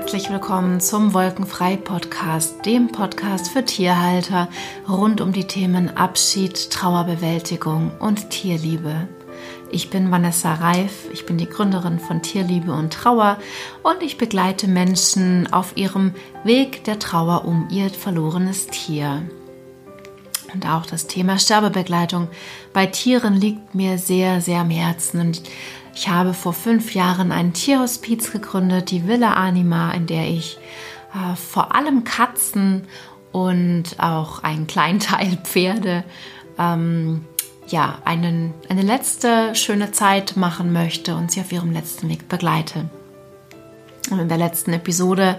herzlich willkommen zum Wolkenfrei Podcast, dem Podcast für Tierhalter rund um die Themen Abschied, Trauerbewältigung und Tierliebe. Ich bin Vanessa Reif, ich bin die Gründerin von Tierliebe und Trauer und ich begleite Menschen auf ihrem Weg der Trauer um ihr verlorenes Tier. Und auch das Thema Sterbebegleitung bei Tieren liegt mir sehr, sehr am Herzen. Und ich habe vor fünf Jahren ein Tierhospiz gegründet, die Villa Anima, in der ich äh, vor allem Katzen und auch einen kleinen Teil Pferde ähm, ja, einen, eine letzte schöne Zeit machen möchte und sie auf ihrem letzten Weg begleite. Und in der letzten Episode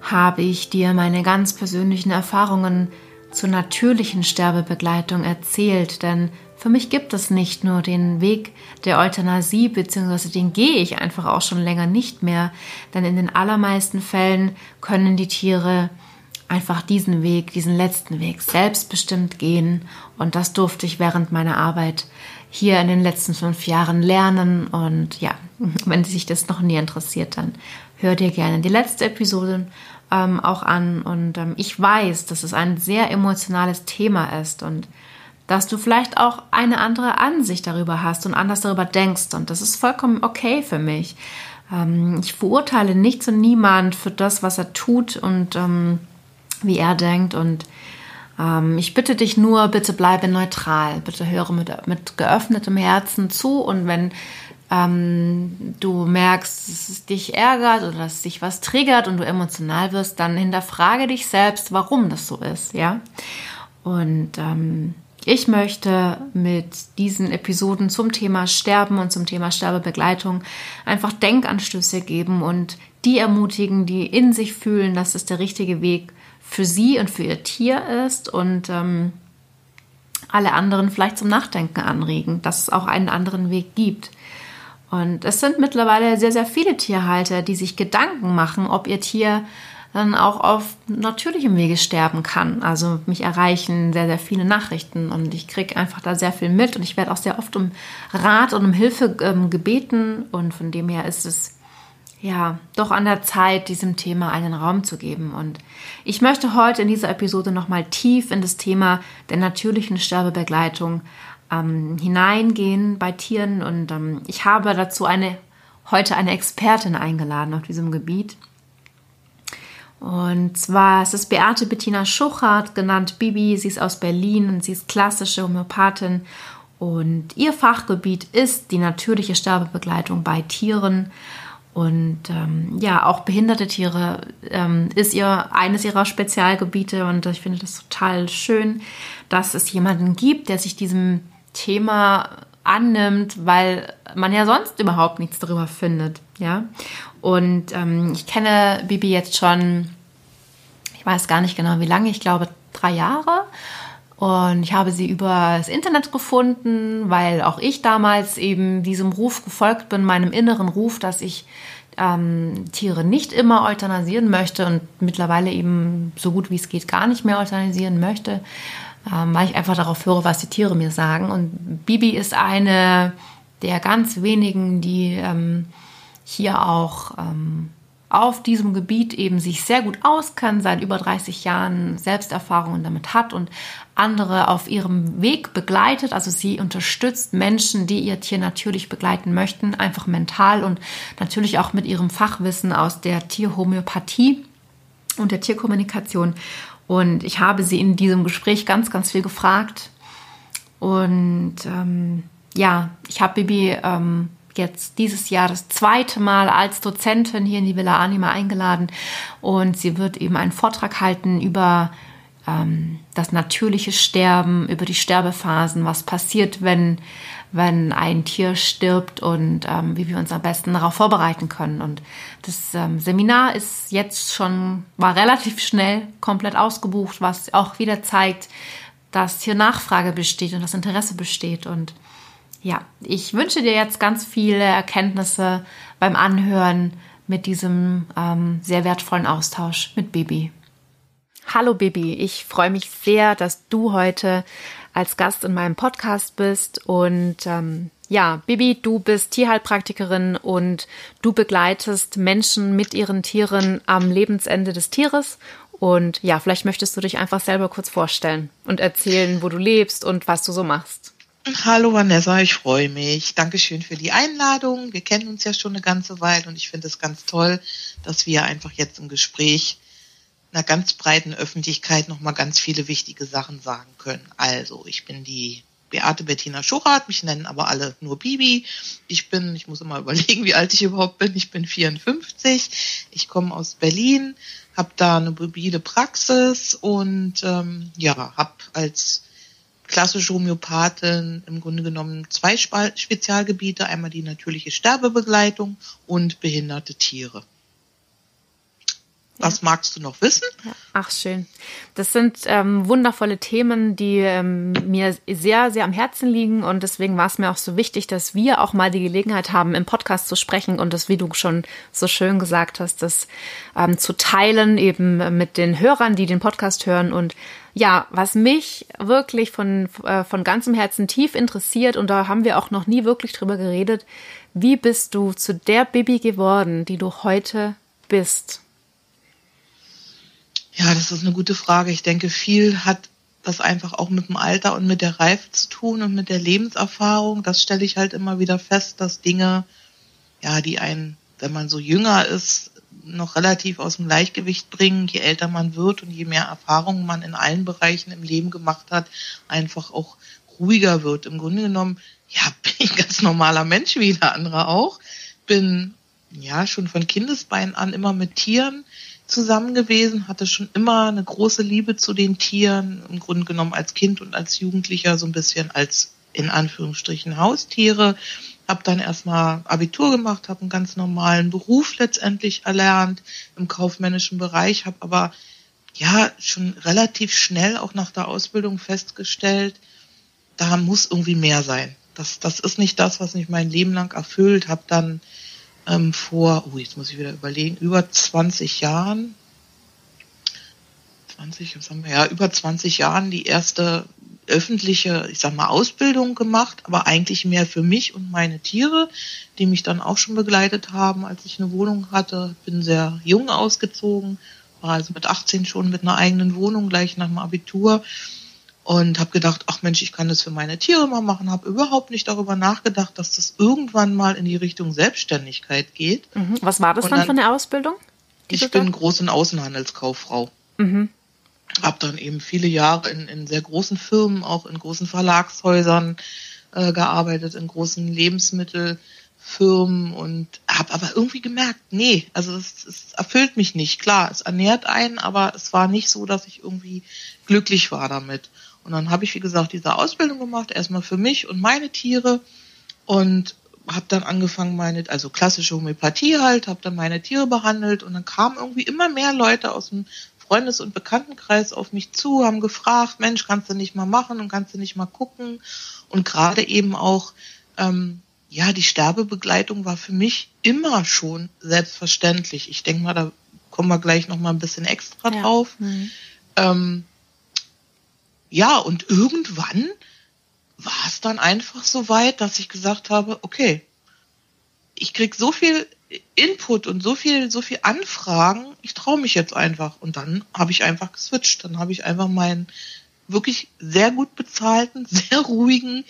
habe ich dir meine ganz persönlichen Erfahrungen zur natürlichen Sterbebegleitung erzählt, denn für mich gibt es nicht nur den Weg der Euthanasie, beziehungsweise den gehe ich einfach auch schon länger nicht mehr, denn in den allermeisten Fällen können die Tiere einfach diesen Weg, diesen letzten Weg selbstbestimmt gehen. Und das durfte ich während meiner Arbeit hier in den letzten fünf Jahren lernen. Und ja, wenn sich das noch nie interessiert, dann hör dir gerne die letzte Episode ähm, auch an. Und ähm, ich weiß, dass es ein sehr emotionales Thema ist. Und dass du vielleicht auch eine andere Ansicht darüber hast und anders darüber denkst. Und das ist vollkommen okay für mich. Ähm, ich verurteile nichts und niemand für das, was er tut und ähm, wie er denkt. Und ähm, ich bitte dich nur, bitte bleibe neutral. Bitte höre mit, mit geöffnetem Herzen zu. Und wenn ähm, du merkst, dass es dich ärgert oder dass dich was triggert und du emotional wirst, dann hinterfrage dich selbst, warum das so ist, ja. Und ähm, ich möchte mit diesen Episoden zum Thema Sterben und zum Thema Sterbebegleitung einfach Denkanstöße geben und die ermutigen, die in sich fühlen, dass es der richtige Weg für sie und für ihr Tier ist und ähm, alle anderen vielleicht zum Nachdenken anregen, dass es auch einen anderen Weg gibt. Und es sind mittlerweile sehr, sehr viele Tierhalter, die sich Gedanken machen, ob ihr Tier dann auch auf natürlichem Wege sterben kann. Also mich erreichen sehr, sehr viele Nachrichten und ich kriege einfach da sehr viel mit und ich werde auch sehr oft um Rat und um Hilfe ähm, gebeten und von dem her ist es ja doch an der Zeit, diesem Thema einen Raum zu geben. Und ich möchte heute in dieser Episode nochmal tief in das Thema der natürlichen Sterbebegleitung ähm, hineingehen bei Tieren und ähm, ich habe dazu eine heute eine Expertin eingeladen auf diesem Gebiet. Und zwar ist es Beate Bettina Schuchert, genannt Bibi. Sie ist aus Berlin und sie ist klassische Homöopathin. Und ihr Fachgebiet ist die natürliche Sterbebegleitung bei Tieren. Und ähm, ja, auch behinderte Tiere ähm, ist ihr eines ihrer Spezialgebiete. Und ich finde das total schön, dass es jemanden gibt, der sich diesem Thema annimmt, weil man ja sonst überhaupt nichts darüber findet, ja. Und ähm, ich kenne Bibi jetzt schon, ich weiß gar nicht genau wie lange, ich glaube drei Jahre. Und ich habe sie über das Internet gefunden, weil auch ich damals eben diesem Ruf gefolgt bin, meinem inneren Ruf, dass ich ähm, Tiere nicht immer euthanasieren möchte und mittlerweile eben so gut wie es geht gar nicht mehr euthanasieren möchte ähm, weil ich einfach darauf höre, was die Tiere mir sagen. Und Bibi ist eine der ganz wenigen, die ähm, hier auch ähm, auf diesem Gebiet eben sich sehr gut auskennt, seit über 30 Jahren Selbsterfahrungen damit hat und andere auf ihrem Weg begleitet. Also sie unterstützt Menschen, die ihr Tier natürlich begleiten möchten, einfach mental und natürlich auch mit ihrem Fachwissen aus der Tierhomöopathie und der Tierkommunikation. Und ich habe sie in diesem Gespräch ganz, ganz viel gefragt. Und ähm, ja, ich habe Bibi ähm, jetzt dieses Jahr das zweite Mal als Dozentin hier in die Villa Anima eingeladen. Und sie wird eben einen Vortrag halten über ähm, das natürliche Sterben, über die Sterbephasen, was passiert, wenn wenn ein Tier stirbt und ähm, wie wir uns am besten darauf vorbereiten können. Und das ähm, Seminar ist jetzt schon, war relativ schnell komplett ausgebucht, was auch wieder zeigt, dass hier Nachfrage besteht und das Interesse besteht. Und ja, ich wünsche dir jetzt ganz viele Erkenntnisse beim Anhören mit diesem ähm, sehr wertvollen Austausch mit Bibi. Hallo Bibi, ich freue mich sehr, dass du heute als Gast in meinem Podcast bist. Und ähm, ja, Bibi, du bist Tierheilpraktikerin und du begleitest Menschen mit ihren Tieren am Lebensende des Tieres. Und ja, vielleicht möchtest du dich einfach selber kurz vorstellen und erzählen, wo du lebst und was du so machst. Hallo Vanessa, ich freue mich. Dankeschön für die Einladung. Wir kennen uns ja schon eine ganze Weile und ich finde es ganz toll, dass wir einfach jetzt im Gespräch einer ganz breiten Öffentlichkeit nochmal ganz viele wichtige Sachen sagen können. Also, ich bin die Beate Bettina Schurat, mich nennen aber alle nur Bibi. Ich bin, ich muss immer überlegen, wie alt ich überhaupt bin. Ich bin 54. Ich komme aus Berlin, habe da eine mobile Praxis und ähm, ja, habe als klassische Homöopathin im Grunde genommen zwei Spezialgebiete, einmal die natürliche Sterbebegleitung und behinderte Tiere. Was magst du noch wissen? Ach, schön. Das sind ähm, wundervolle Themen, die ähm, mir sehr, sehr am Herzen liegen. Und deswegen war es mir auch so wichtig, dass wir auch mal die Gelegenheit haben, im Podcast zu sprechen und das, wie du schon so schön gesagt hast, das ähm, zu teilen, eben mit den Hörern, die den Podcast hören. Und ja, was mich wirklich von, äh, von ganzem Herzen tief interessiert, und da haben wir auch noch nie wirklich drüber geredet, wie bist du zu der Bibi geworden, die du heute bist? Ja, das ist eine gute Frage. Ich denke, viel hat das einfach auch mit dem Alter und mit der Reife zu tun und mit der Lebenserfahrung. Das stelle ich halt immer wieder fest, dass Dinge, ja, die einen, wenn man so jünger ist, noch relativ aus dem Gleichgewicht bringen, je älter man wird und je mehr Erfahrungen man in allen Bereichen im Leben gemacht hat, einfach auch ruhiger wird. Im Grunde genommen, ja, bin ich ein ganz normaler Mensch wie jeder andere auch. Bin ja schon von Kindesbeinen an immer mit Tieren zusammen gewesen, hatte schon immer eine große Liebe zu den Tieren, im Grunde genommen als Kind und als Jugendlicher so ein bisschen als in Anführungsstrichen Haustiere. Habe dann erstmal Abitur gemacht, habe einen ganz normalen Beruf letztendlich erlernt im kaufmännischen Bereich, habe aber ja schon relativ schnell auch nach der Ausbildung festgestellt, da muss irgendwie mehr sein. Das, das ist nicht das, was mich mein Leben lang erfüllt. Habe dann ähm, vor, oh, jetzt muss ich wieder überlegen, über 20 Jahren, 20, was haben wir, ja, über 20 Jahren die erste öffentliche, ich sag mal, Ausbildung gemacht, aber eigentlich mehr für mich und meine Tiere, die mich dann auch schon begleitet haben, als ich eine Wohnung hatte. Bin sehr jung ausgezogen, war also mit 18 schon mit einer eigenen Wohnung gleich nach dem Abitur und habe gedacht, ach Mensch, ich kann das für meine Tiere mal machen, habe überhaupt nicht darüber nachgedacht, dass das irgendwann mal in die Richtung Selbstständigkeit geht. Mhm. Was war das dann, dann von der Ausbildung? Ich bin Groß- und Außenhandelskauffrau. Mhm. Habe dann eben viele Jahre in, in sehr großen Firmen, auch in großen Verlagshäusern äh, gearbeitet, in großen Lebensmittelfirmen und habe aber irgendwie gemerkt, nee, also es, es erfüllt mich nicht. Klar, es ernährt einen, aber es war nicht so, dass ich irgendwie glücklich war damit. Und dann habe ich, wie gesagt, diese Ausbildung gemacht, erstmal für mich und meine Tiere und habe dann angefangen, meine, also klassische Homöopathie halt, habe dann meine Tiere behandelt und dann kamen irgendwie immer mehr Leute aus dem Freundes- und Bekanntenkreis auf mich zu, haben gefragt, Mensch, kannst du nicht mal machen und kannst du nicht mal gucken? Und gerade eben auch, ähm, ja, die Sterbebegleitung war für mich immer schon selbstverständlich. Ich denke mal, da kommen wir gleich noch mal ein bisschen extra ja. drauf. Mhm. Ähm, ja, und irgendwann war es dann einfach so weit, dass ich gesagt habe, okay, ich krieg so viel Input und so viel, so viel Anfragen, ich traue mich jetzt einfach. Und dann habe ich einfach geswitcht. Dann habe ich einfach meinen wirklich sehr gut bezahlten, sehr ruhigen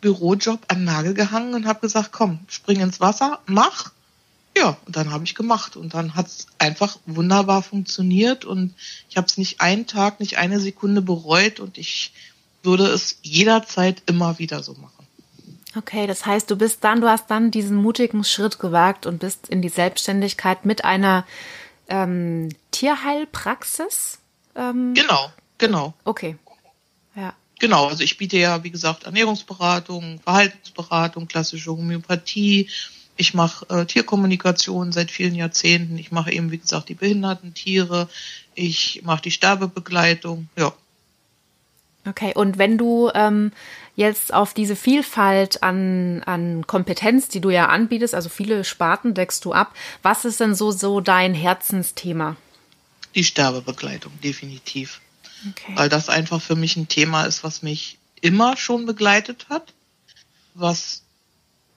Bürojob an Nagel gehangen und habe gesagt, komm, spring ins Wasser, mach. Ja, und dann habe ich gemacht und dann hat es einfach wunderbar funktioniert und ich habe es nicht einen Tag, nicht eine Sekunde bereut und ich würde es jederzeit immer wieder so machen. Okay, das heißt, du bist dann, du hast dann diesen mutigen Schritt gewagt und bist in die Selbstständigkeit mit einer ähm, Tierheilpraxis. Ähm, genau, genau. Okay. Ja. Genau, also ich biete ja, wie gesagt, Ernährungsberatung, Verhaltensberatung, klassische Homöopathie, ich mache äh, Tierkommunikation seit vielen Jahrzehnten. Ich mache eben, wie gesagt, die behinderten Tiere. Ich mache die Sterbebegleitung. Ja. Okay, und wenn du ähm, jetzt auf diese Vielfalt an, an Kompetenz, die du ja anbietest, also viele Sparten deckst du ab, was ist denn so, so dein Herzensthema? Die Sterbebegleitung, definitiv. Okay. Weil das einfach für mich ein Thema ist, was mich immer schon begleitet hat, was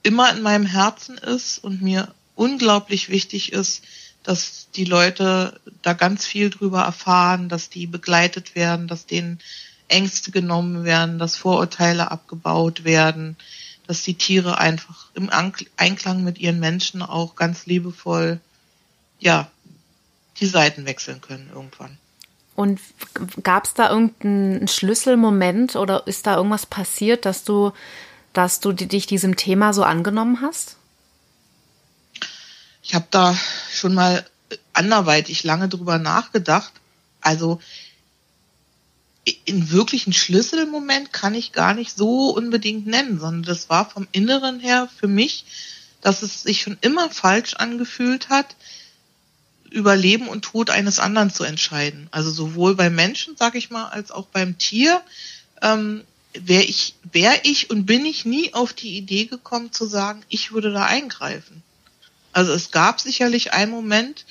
immer in meinem Herzen ist und mir unglaublich wichtig ist, dass die Leute da ganz viel drüber erfahren, dass die begleitet werden, dass denen Ängste genommen werden, dass Vorurteile abgebaut werden, dass die Tiere einfach im Einklang mit ihren Menschen auch ganz liebevoll, ja, die Seiten wechseln können irgendwann. Und gab es da irgendeinen Schlüsselmoment oder ist da irgendwas passiert, dass du, dass du dich diesem Thema so angenommen hast? Ich habe da schon mal anderweitig lange drüber nachgedacht. Also in wirklichen Schlüsselmoment kann ich gar nicht so unbedingt nennen, sondern das war vom Inneren her für mich, dass es sich schon immer falsch angefühlt hat, über Leben und Tod eines anderen zu entscheiden. Also sowohl beim Menschen, sag ich mal, als auch beim Tier. Ähm, wäre ich, wäre ich und bin ich nie auf die Idee gekommen zu sagen, ich würde da eingreifen. Also es gab sicherlich einen Moment,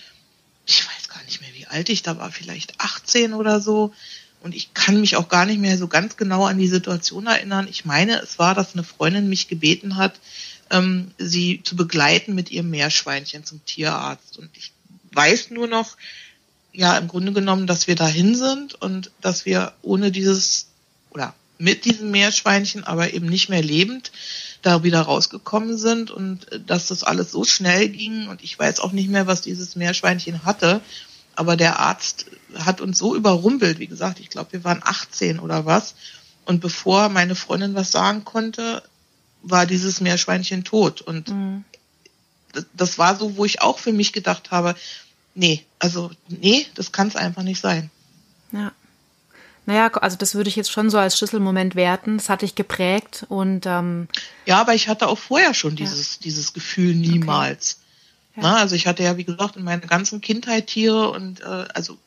ich weiß gar nicht mehr, wie alt ich da war, vielleicht 18 oder so. Und ich kann mich auch gar nicht mehr so ganz genau an die Situation erinnern. Ich meine, es war, dass eine Freundin mich gebeten hat, ähm, sie zu begleiten mit ihrem Meerschweinchen zum Tierarzt. Und ich weiß nur noch, ja, im Grunde genommen, dass wir dahin sind und dass wir ohne dieses oder mit diesem Meerschweinchen, aber eben nicht mehr lebend, da wieder rausgekommen sind und äh, dass das alles so schnell ging und ich weiß auch nicht mehr, was dieses Meerschweinchen hatte, aber der Arzt hat uns so überrumpelt, wie gesagt, ich glaube, wir waren 18 oder was und bevor meine Freundin was sagen konnte, war dieses Meerschweinchen tot und mhm. das war so, wo ich auch für mich gedacht habe, nee, also nee, das kann es einfach nicht sein. Ja. Naja, also das würde ich jetzt schon so als Schlüsselmoment werten. Das hatte ich geprägt und ähm, ja, aber ich hatte auch vorher schon dieses ja. dieses Gefühl niemals. Okay. Ja. Na, also ich hatte ja wie gesagt in meiner ganzen Kindheit Tiere und äh, also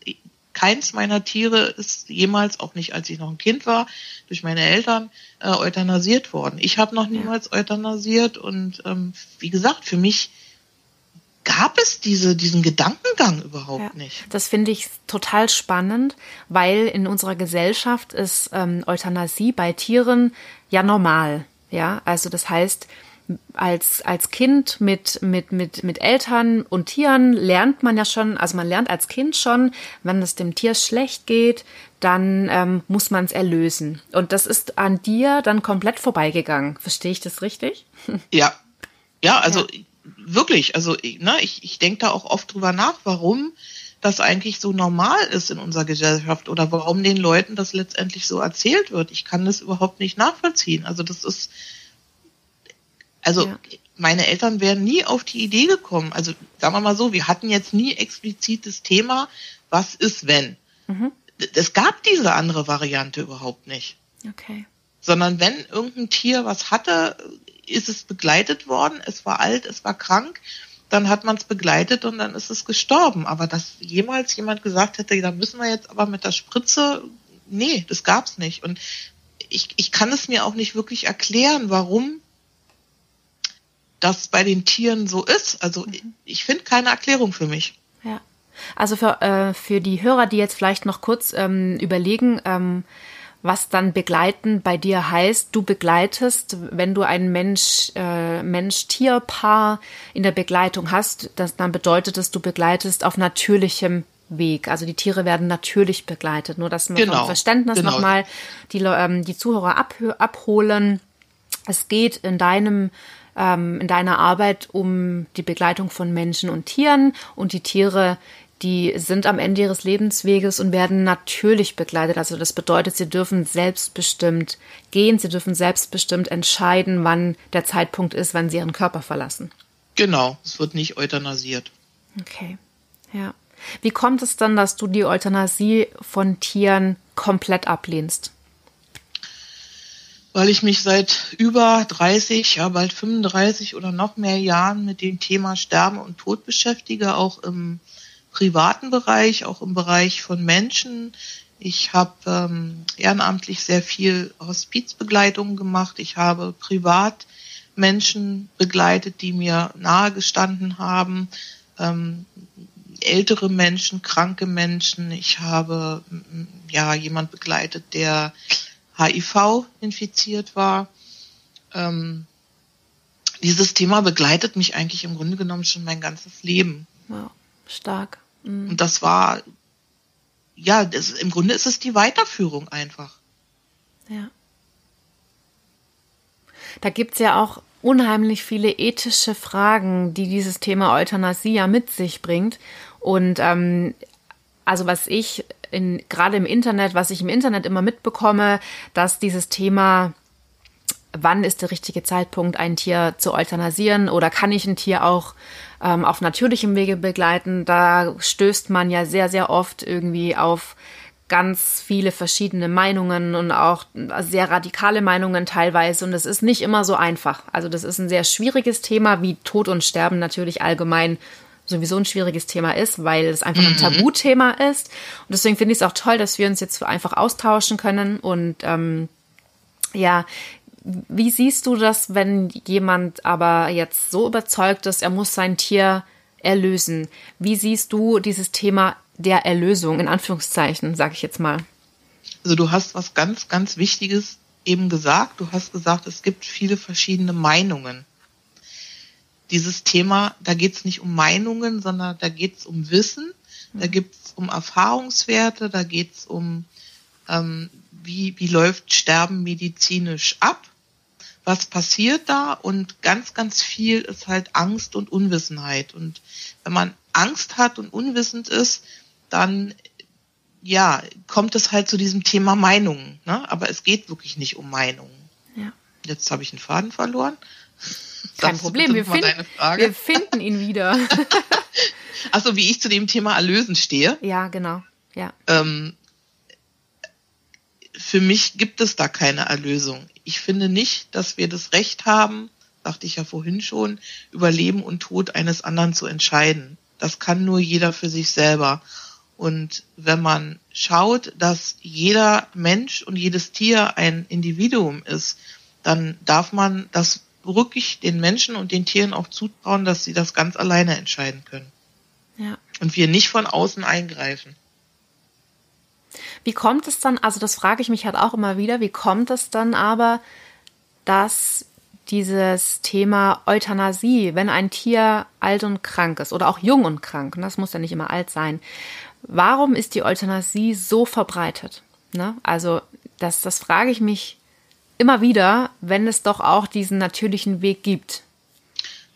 keins meiner Tiere ist jemals, auch nicht als ich noch ein Kind war, durch meine Eltern äh, euthanasiert worden. Ich habe noch niemals ja. euthanasiert und ähm, wie gesagt, für mich gab es diese, diesen Gedankengang überhaupt ja, nicht. Das finde ich total spannend, weil in unserer Gesellschaft ist ähm, Euthanasie bei Tieren ja normal. Ja, also das heißt, als, als Kind mit, mit, mit, mit Eltern und Tieren lernt man ja schon, also man lernt als Kind schon, wenn es dem Tier schlecht geht, dann ähm, muss man es erlösen. Und das ist an dir dann komplett vorbeigegangen. Verstehe ich das richtig? Ja. Ja, also ja wirklich, also ne, ich, ich denke da auch oft drüber nach, warum das eigentlich so normal ist in unserer Gesellschaft oder warum den Leuten das letztendlich so erzählt wird. Ich kann das überhaupt nicht nachvollziehen. Also das ist, also ja. meine Eltern wären nie auf die Idee gekommen. Also sagen wir mal so, wir hatten jetzt nie explizites Thema, was ist wenn. Mhm. Es gab diese andere Variante überhaupt nicht. Okay. Sondern wenn irgendein Tier was hatte, ist es begleitet worden, es war alt, es war krank, dann hat man es begleitet und dann ist es gestorben. Aber dass jemals jemand gesagt hätte, da müssen wir jetzt aber mit der Spritze, nee, das gab's nicht. Und ich, ich kann es mir auch nicht wirklich erklären, warum das bei den Tieren so ist. Also mhm. ich finde keine Erklärung für mich. Ja. Also für, äh, für die Hörer, die jetzt vielleicht noch kurz ähm, überlegen, ähm, was dann begleiten bei dir heißt, du begleitest, wenn du ein Mensch, äh, Mensch-Tier-Paar in der Begleitung hast, das, dann bedeutet es, du begleitest auf natürlichem Weg. Also die Tiere werden natürlich begleitet. Nur dass wir genau. vom Verständnis genau. nochmal die, ähm, die Zuhörer ab, abholen. Es geht in deinem ähm, in deiner Arbeit um die Begleitung von Menschen und Tieren und die Tiere die sind am Ende ihres Lebensweges und werden natürlich begleitet. Also das bedeutet, sie dürfen selbstbestimmt gehen, sie dürfen selbstbestimmt entscheiden, wann der Zeitpunkt ist, wann sie ihren Körper verlassen. Genau, es wird nicht euthanasiert. Okay, ja. Wie kommt es dann, dass du die Euthanasie von Tieren komplett ablehnst? Weil ich mich seit über 30, ja bald 35 oder noch mehr Jahren mit dem Thema Sterben und Tod beschäftige, auch im privaten Bereich, auch im Bereich von Menschen. Ich habe ähm, ehrenamtlich sehr viel Hospizbegleitung gemacht. Ich habe privat Menschen begleitet, die mir nahe gestanden haben. Ähm, ältere Menschen, kranke Menschen. Ich habe ja jemand begleitet, der HIV infiziert war. Ähm, dieses Thema begleitet mich eigentlich im Grunde genommen schon mein ganzes Leben. Stark. Mhm. Und das war, ja, das, im Grunde ist es die Weiterführung einfach. Ja. Da gibt's ja auch unheimlich viele ethische Fragen, die dieses Thema Euthanasie ja mit sich bringt. Und ähm, also was ich in, gerade im Internet, was ich im Internet immer mitbekomme, dass dieses Thema wann ist der richtige Zeitpunkt, ein Tier zu euthanasieren oder kann ich ein Tier auch ähm, auf natürlichem Wege begleiten? Da stößt man ja sehr, sehr oft irgendwie auf ganz viele verschiedene Meinungen und auch sehr radikale Meinungen teilweise. Und es ist nicht immer so einfach. Also das ist ein sehr schwieriges Thema, wie Tod und Sterben natürlich allgemein sowieso ein schwieriges Thema ist, weil es einfach ein mhm. Tabuthema ist. Und deswegen finde ich es auch toll, dass wir uns jetzt einfach austauschen können. Und ähm, ja, wie siehst du das, wenn jemand aber jetzt so überzeugt ist, er muss sein Tier erlösen? Wie siehst du dieses Thema der Erlösung, in Anführungszeichen, sage ich jetzt mal? Also du hast was ganz, ganz Wichtiges eben gesagt. Du hast gesagt, es gibt viele verschiedene Meinungen. Dieses Thema, da geht es nicht um Meinungen, sondern da geht es um Wissen, da mhm. geht es um Erfahrungswerte, da geht es um, ähm, wie, wie läuft Sterben medizinisch ab was passiert da und ganz, ganz viel ist halt Angst und Unwissenheit. Und wenn man Angst hat und unwissend ist, dann ja, kommt es halt zu diesem Thema Meinungen. Ne? Aber es geht wirklich nicht um Meinungen. Ja. Jetzt habe ich einen Faden verloren. Kein Problem, wir, find, wir finden ihn wieder. Achso, wie ich zu dem Thema Erlösen stehe. Ja, genau. Ja. Ähm, für mich gibt es da keine Erlösung ich finde nicht, dass wir das Recht haben, sagte ich ja vorhin schon, über Leben und Tod eines anderen zu entscheiden. Das kann nur jeder für sich selber. Und wenn man schaut, dass jeder Mensch und jedes Tier ein Individuum ist, dann darf man das wirklich den Menschen und den Tieren auch zutrauen, dass sie das ganz alleine entscheiden können. Ja. Und wir nicht von außen eingreifen. Wie kommt es dann, also das frage ich mich halt auch immer wieder, wie kommt es dann aber, dass dieses Thema Euthanasie, wenn ein Tier alt und krank ist oder auch jung und krank, und das muss ja nicht immer alt sein, warum ist die Euthanasie so verbreitet? Ne? Also das, das frage ich mich immer wieder, wenn es doch auch diesen natürlichen Weg gibt.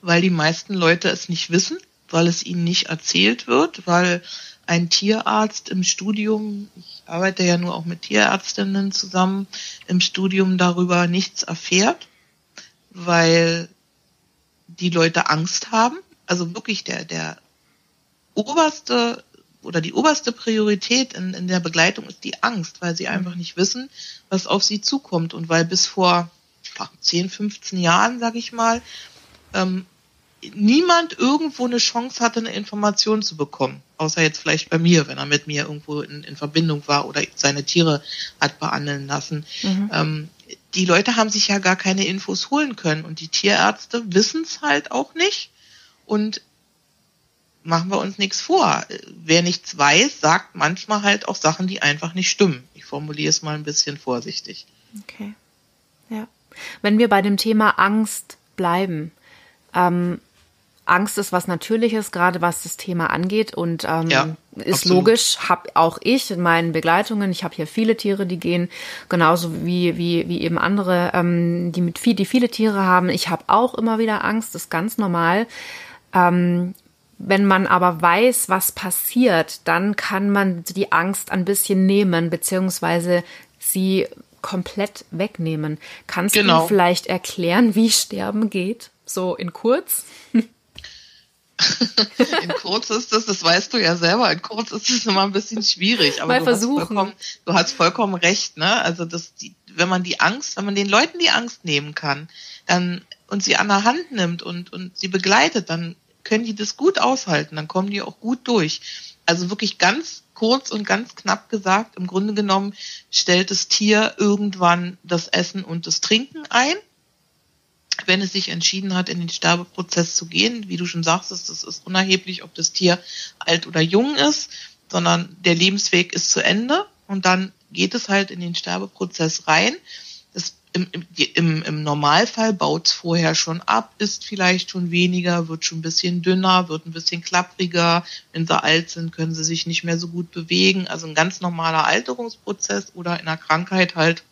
Weil die meisten Leute es nicht wissen, weil es ihnen nicht erzählt wird, weil ein Tierarzt im Studium, ich arbeite ja nur auch mit Tierärztinnen zusammen, im Studium darüber nichts erfährt, weil die Leute Angst haben. Also wirklich der, der oberste oder die oberste Priorität in, in der Begleitung ist die Angst, weil sie einfach nicht wissen, was auf sie zukommt und weil bis vor 10, 15 Jahren, sag ich mal, ähm, niemand irgendwo eine Chance hatte, eine Information zu bekommen. Außer jetzt vielleicht bei mir, wenn er mit mir irgendwo in, in Verbindung war oder seine Tiere hat behandeln lassen. Mhm. Ähm, die Leute haben sich ja gar keine Infos holen können und die Tierärzte wissen es halt auch nicht. Und machen wir uns nichts vor. Wer nichts weiß, sagt manchmal halt auch Sachen, die einfach nicht stimmen. Ich formuliere es mal ein bisschen vorsichtig. Okay. Ja. Wenn wir bei dem Thema Angst bleiben, ähm, Angst ist was Natürliches, gerade was das Thema angeht und ähm, ja, ist absolut. logisch. Hab auch ich in meinen Begleitungen. Ich habe hier viele Tiere, die gehen genauso wie wie wie eben andere, ähm, die mit viel, die viele Tiere haben. Ich habe auch immer wieder Angst, das ist ganz normal. Ähm, wenn man aber weiß, was passiert, dann kann man die Angst ein bisschen nehmen, beziehungsweise sie komplett wegnehmen. Kannst genau. du vielleicht erklären, wie Sterben geht? So in kurz? in kurz ist das, das weißt du ja selber, in kurz ist es immer ein bisschen schwierig. Aber Mal du versuchen. Hast vollkommen, du hast vollkommen recht, ne? Also das, die, wenn man die Angst, wenn man den Leuten die Angst nehmen kann, dann und sie an der Hand nimmt und und sie begleitet, dann können die das gut aushalten, dann kommen die auch gut durch. Also wirklich ganz kurz und ganz knapp gesagt, im Grunde genommen stellt das Tier irgendwann das Essen und das Trinken ein wenn es sich entschieden hat, in den Sterbeprozess zu gehen. Wie du schon sagst, das ist unerheblich, ob das Tier alt oder jung ist, sondern der Lebensweg ist zu Ende und dann geht es halt in den Sterbeprozess rein. Das, im, im, Im Normalfall baut es vorher schon ab, ist vielleicht schon weniger, wird schon ein bisschen dünner, wird ein bisschen klappriger. Wenn sie alt sind, können sie sich nicht mehr so gut bewegen. Also ein ganz normaler Alterungsprozess oder in der Krankheit halt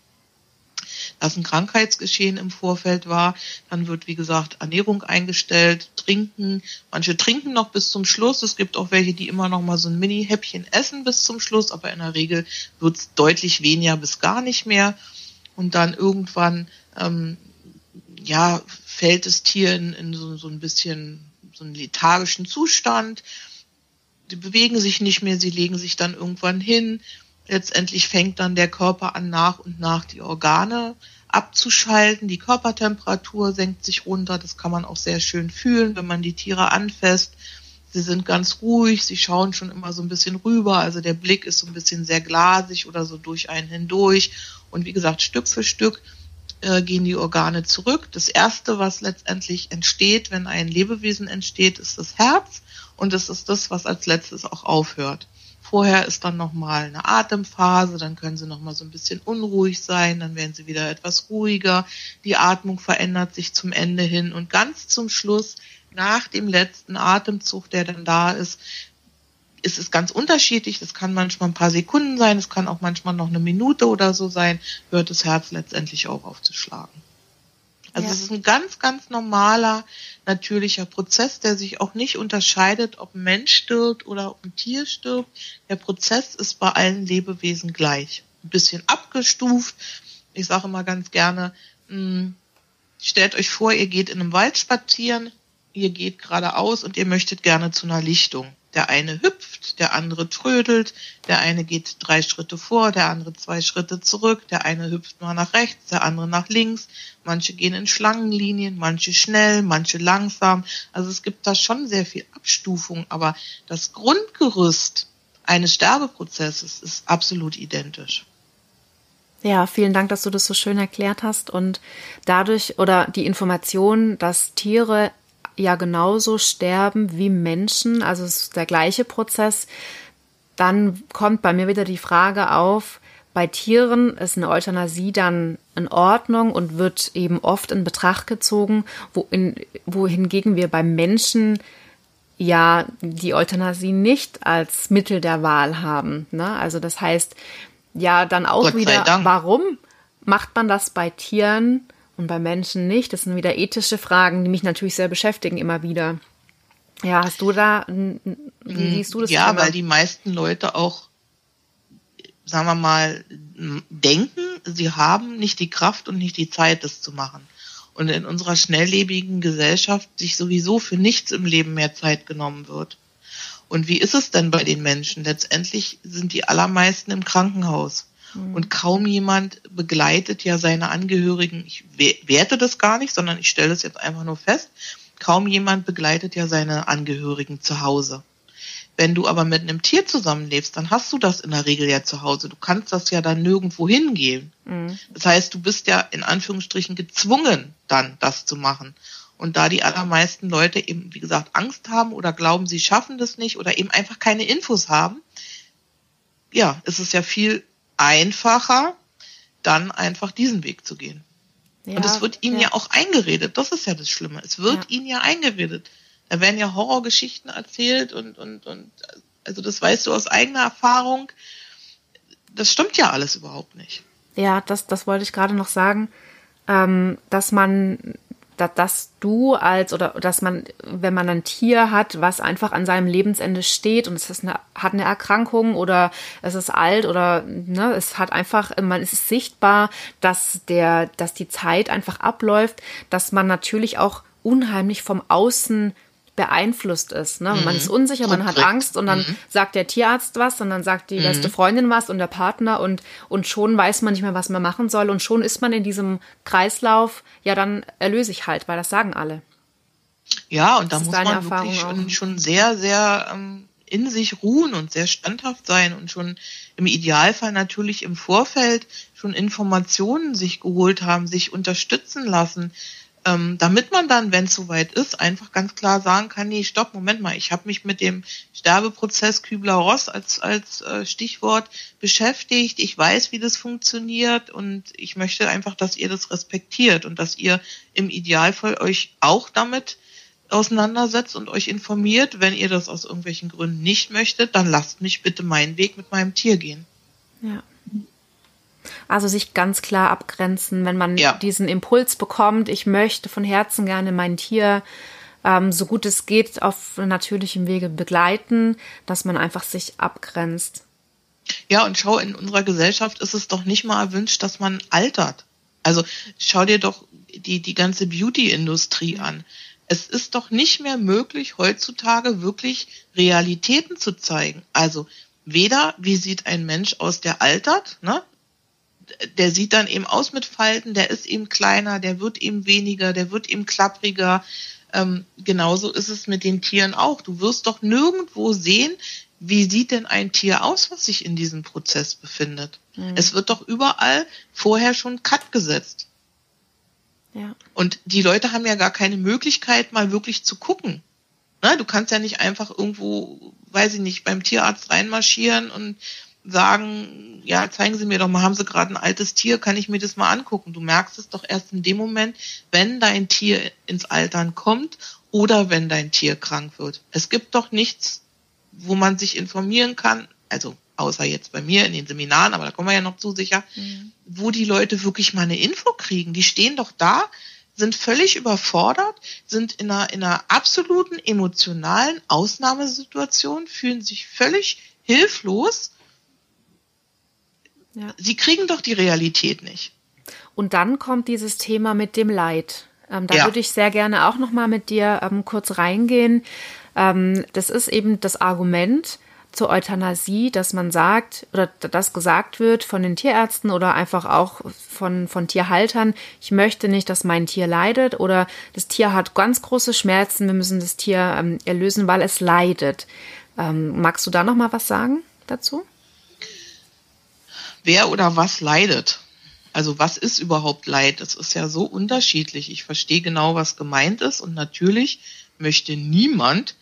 dass ein Krankheitsgeschehen im Vorfeld war. Dann wird, wie gesagt, Ernährung eingestellt, trinken. Manche trinken noch bis zum Schluss. Es gibt auch welche, die immer noch mal so ein Mini-Häppchen essen bis zum Schluss, aber in der Regel wird es deutlich weniger bis gar nicht mehr. Und dann irgendwann, ähm, ja, fällt das Tier in, in so, so ein bisschen so einen lethargischen Zustand. Die bewegen sich nicht mehr, sie legen sich dann irgendwann hin Letztendlich fängt dann der Körper an, nach und nach die Organe abzuschalten. Die Körpertemperatur senkt sich runter. Das kann man auch sehr schön fühlen, wenn man die Tiere anfasst. Sie sind ganz ruhig, sie schauen schon immer so ein bisschen rüber. Also der Blick ist so ein bisschen sehr glasig oder so durch einen hindurch. Und wie gesagt, Stück für Stück äh, gehen die Organe zurück. Das erste, was letztendlich entsteht, wenn ein Lebewesen entsteht, ist das Herz. Und es ist das, was als letztes auch aufhört. Vorher ist dann nochmal eine Atemphase, dann können sie nochmal so ein bisschen unruhig sein, dann werden sie wieder etwas ruhiger. Die Atmung verändert sich zum Ende hin und ganz zum Schluss, nach dem letzten Atemzug, der dann da ist, ist es ganz unterschiedlich. Das kann manchmal ein paar Sekunden sein, es kann auch manchmal noch eine Minute oder so sein, hört das Herz letztendlich auch auf zu schlagen. Also ja. es ist ein ganz, ganz normaler, natürlicher Prozess, der sich auch nicht unterscheidet, ob ein Mensch stirbt oder ob ein Tier stirbt. Der Prozess ist bei allen Lebewesen gleich. Ein bisschen abgestuft. Ich sage immer ganz gerne, mh, hm, stellt euch vor, ihr geht in einem Wald spazieren, ihr geht geradeaus und ihr möchtet gerne zu einer Lichtung. Der eine hüpft, der andere trödelt, der eine geht drei Schritte vor, der andere zwei Schritte zurück, der eine hüpft mal nach rechts, der andere nach links. Manche gehen in Schlangenlinien, manche schnell, manche langsam. Also es gibt da schon sehr viel Abstufung, aber das Grundgerüst eines Sterbeprozesses ist absolut identisch. Ja, vielen Dank, dass du das so schön erklärt hast und dadurch oder die Information, dass Tiere ja genauso sterben wie Menschen, also es ist der gleiche Prozess, dann kommt bei mir wieder die Frage auf, bei Tieren ist eine Euthanasie dann in Ordnung und wird eben oft in Betracht gezogen, wohin, wohingegen wir beim Menschen ja die Euthanasie nicht als Mittel der Wahl haben. Ne? Also das heißt, ja, dann auch wieder, warum macht man das bei Tieren und bei Menschen nicht? Das sind wieder ethische Fragen, die mich natürlich sehr beschäftigen immer wieder. Ja, hast du da, wie hm, siehst du das? Ja, Thema? weil die meisten Leute auch, sagen wir mal, denken, sie haben nicht die Kraft und nicht die Zeit, das zu machen. Und in unserer schnelllebigen Gesellschaft sich sowieso für nichts im Leben mehr Zeit genommen wird. Und wie ist es denn bei den Menschen? Letztendlich sind die allermeisten im Krankenhaus. Mhm. Und kaum jemand begleitet ja seine Angehörigen. Ich werte das gar nicht, sondern ich stelle es jetzt einfach nur fest. Kaum jemand begleitet ja seine Angehörigen zu Hause. Wenn du aber mit einem Tier zusammenlebst, dann hast du das in der Regel ja zu Hause. Du kannst das ja dann nirgendwo hingehen. Mhm. Das heißt, du bist ja in Anführungsstrichen gezwungen, dann das zu machen. Und da die allermeisten Leute eben, wie gesagt, Angst haben oder glauben, sie schaffen das nicht oder eben einfach keine Infos haben, ja, ist es ja viel einfacher, dann einfach diesen Weg zu gehen. Ja, und es wird ihnen ja. ja. auch eingeredet. Das ist ja das Schlimme. Es wird ja. ihnen ja eingeredet. Da werden ja Horrorgeschichten erzählt und, und, und, also das weißt du aus eigener Erfahrung. Das stimmt ja alles überhaupt nicht. Ja, das, das wollte ich gerade noch sagen, ähm, dass man dass du als oder dass man, wenn man ein Tier hat, was einfach an seinem Lebensende steht und es ist eine, hat eine Erkrankung oder es ist alt oder ne, es hat einfach, man ist sichtbar, dass der, dass die Zeit einfach abläuft, dass man natürlich auch unheimlich vom Außen beeinflusst ist. Ne? Mhm. Man ist unsicher, man hat Angst und dann mhm. sagt der Tierarzt was und dann sagt die mhm. beste Freundin was und der Partner und, und schon weiß man nicht mehr, was man machen soll und schon ist man in diesem Kreislauf, ja, dann erlöse ich halt, weil das sagen alle. Ja, und da muss man Erfahrung wirklich schon, schon sehr, sehr ähm, in sich ruhen und sehr standhaft sein und schon im Idealfall natürlich im Vorfeld schon Informationen sich geholt haben, sich unterstützen lassen, ähm, damit man dann, wenn es soweit ist, einfach ganz klar sagen kann, nee, stopp, Moment mal, ich habe mich mit dem Sterbeprozess Kübler-Ross als, als äh, Stichwort beschäftigt, ich weiß, wie das funktioniert und ich möchte einfach, dass ihr das respektiert und dass ihr im Idealfall euch auch damit auseinandersetzt und euch informiert. Wenn ihr das aus irgendwelchen Gründen nicht möchtet, dann lasst mich bitte meinen Weg mit meinem Tier gehen. Ja. Also sich ganz klar abgrenzen, wenn man ja. diesen Impuls bekommt, ich möchte von Herzen gerne mein Tier ähm, so gut es geht auf natürlichem Wege begleiten, dass man einfach sich abgrenzt. Ja, und schau, in unserer Gesellschaft ist es doch nicht mal erwünscht, dass man altert. Also schau dir doch die, die ganze Beauty-Industrie an. Es ist doch nicht mehr möglich, heutzutage wirklich Realitäten zu zeigen. Also weder, wie sieht ein Mensch aus, der altert, ne? Der sieht dann eben aus mit Falten, der ist eben kleiner, der wird eben weniger, der wird eben klappriger. Ähm, genauso ist es mit den Tieren auch. Du wirst doch nirgendwo sehen, wie sieht denn ein Tier aus, was sich in diesem Prozess befindet. Mhm. Es wird doch überall vorher schon Cut gesetzt. Ja. Und die Leute haben ja gar keine Möglichkeit, mal wirklich zu gucken. Na, du kannst ja nicht einfach irgendwo, weiß ich nicht, beim Tierarzt reinmarschieren und sagen, ja, zeigen Sie mir doch mal, haben Sie gerade ein altes Tier, kann ich mir das mal angucken? Du merkst es doch erst in dem Moment, wenn dein Tier ins Altern kommt oder wenn dein Tier krank wird. Es gibt doch nichts, wo man sich informieren kann, also außer jetzt bei mir in den Seminaren, aber da kommen wir ja noch zu sicher, mhm. wo die Leute wirklich mal eine Info kriegen. Die stehen doch da, sind völlig überfordert, sind in einer, in einer absoluten emotionalen Ausnahmesituation, fühlen sich völlig hilflos ja. Sie kriegen doch die Realität nicht. Und dann kommt dieses Thema mit dem Leid. Ähm, da ja. würde ich sehr gerne auch noch mal mit dir ähm, kurz reingehen. Ähm, das ist eben das Argument zur Euthanasie, dass man sagt oder das gesagt wird von den Tierärzten oder einfach auch von, von Tierhaltern, ich möchte nicht, dass mein Tier leidet oder das Tier hat ganz große Schmerzen, wir müssen das Tier ähm, erlösen, weil es leidet. Ähm, magst du da noch mal was sagen dazu? Wer oder was leidet. Also was ist überhaupt Leid? Das ist ja so unterschiedlich. Ich verstehe genau, was gemeint ist und natürlich möchte niemand,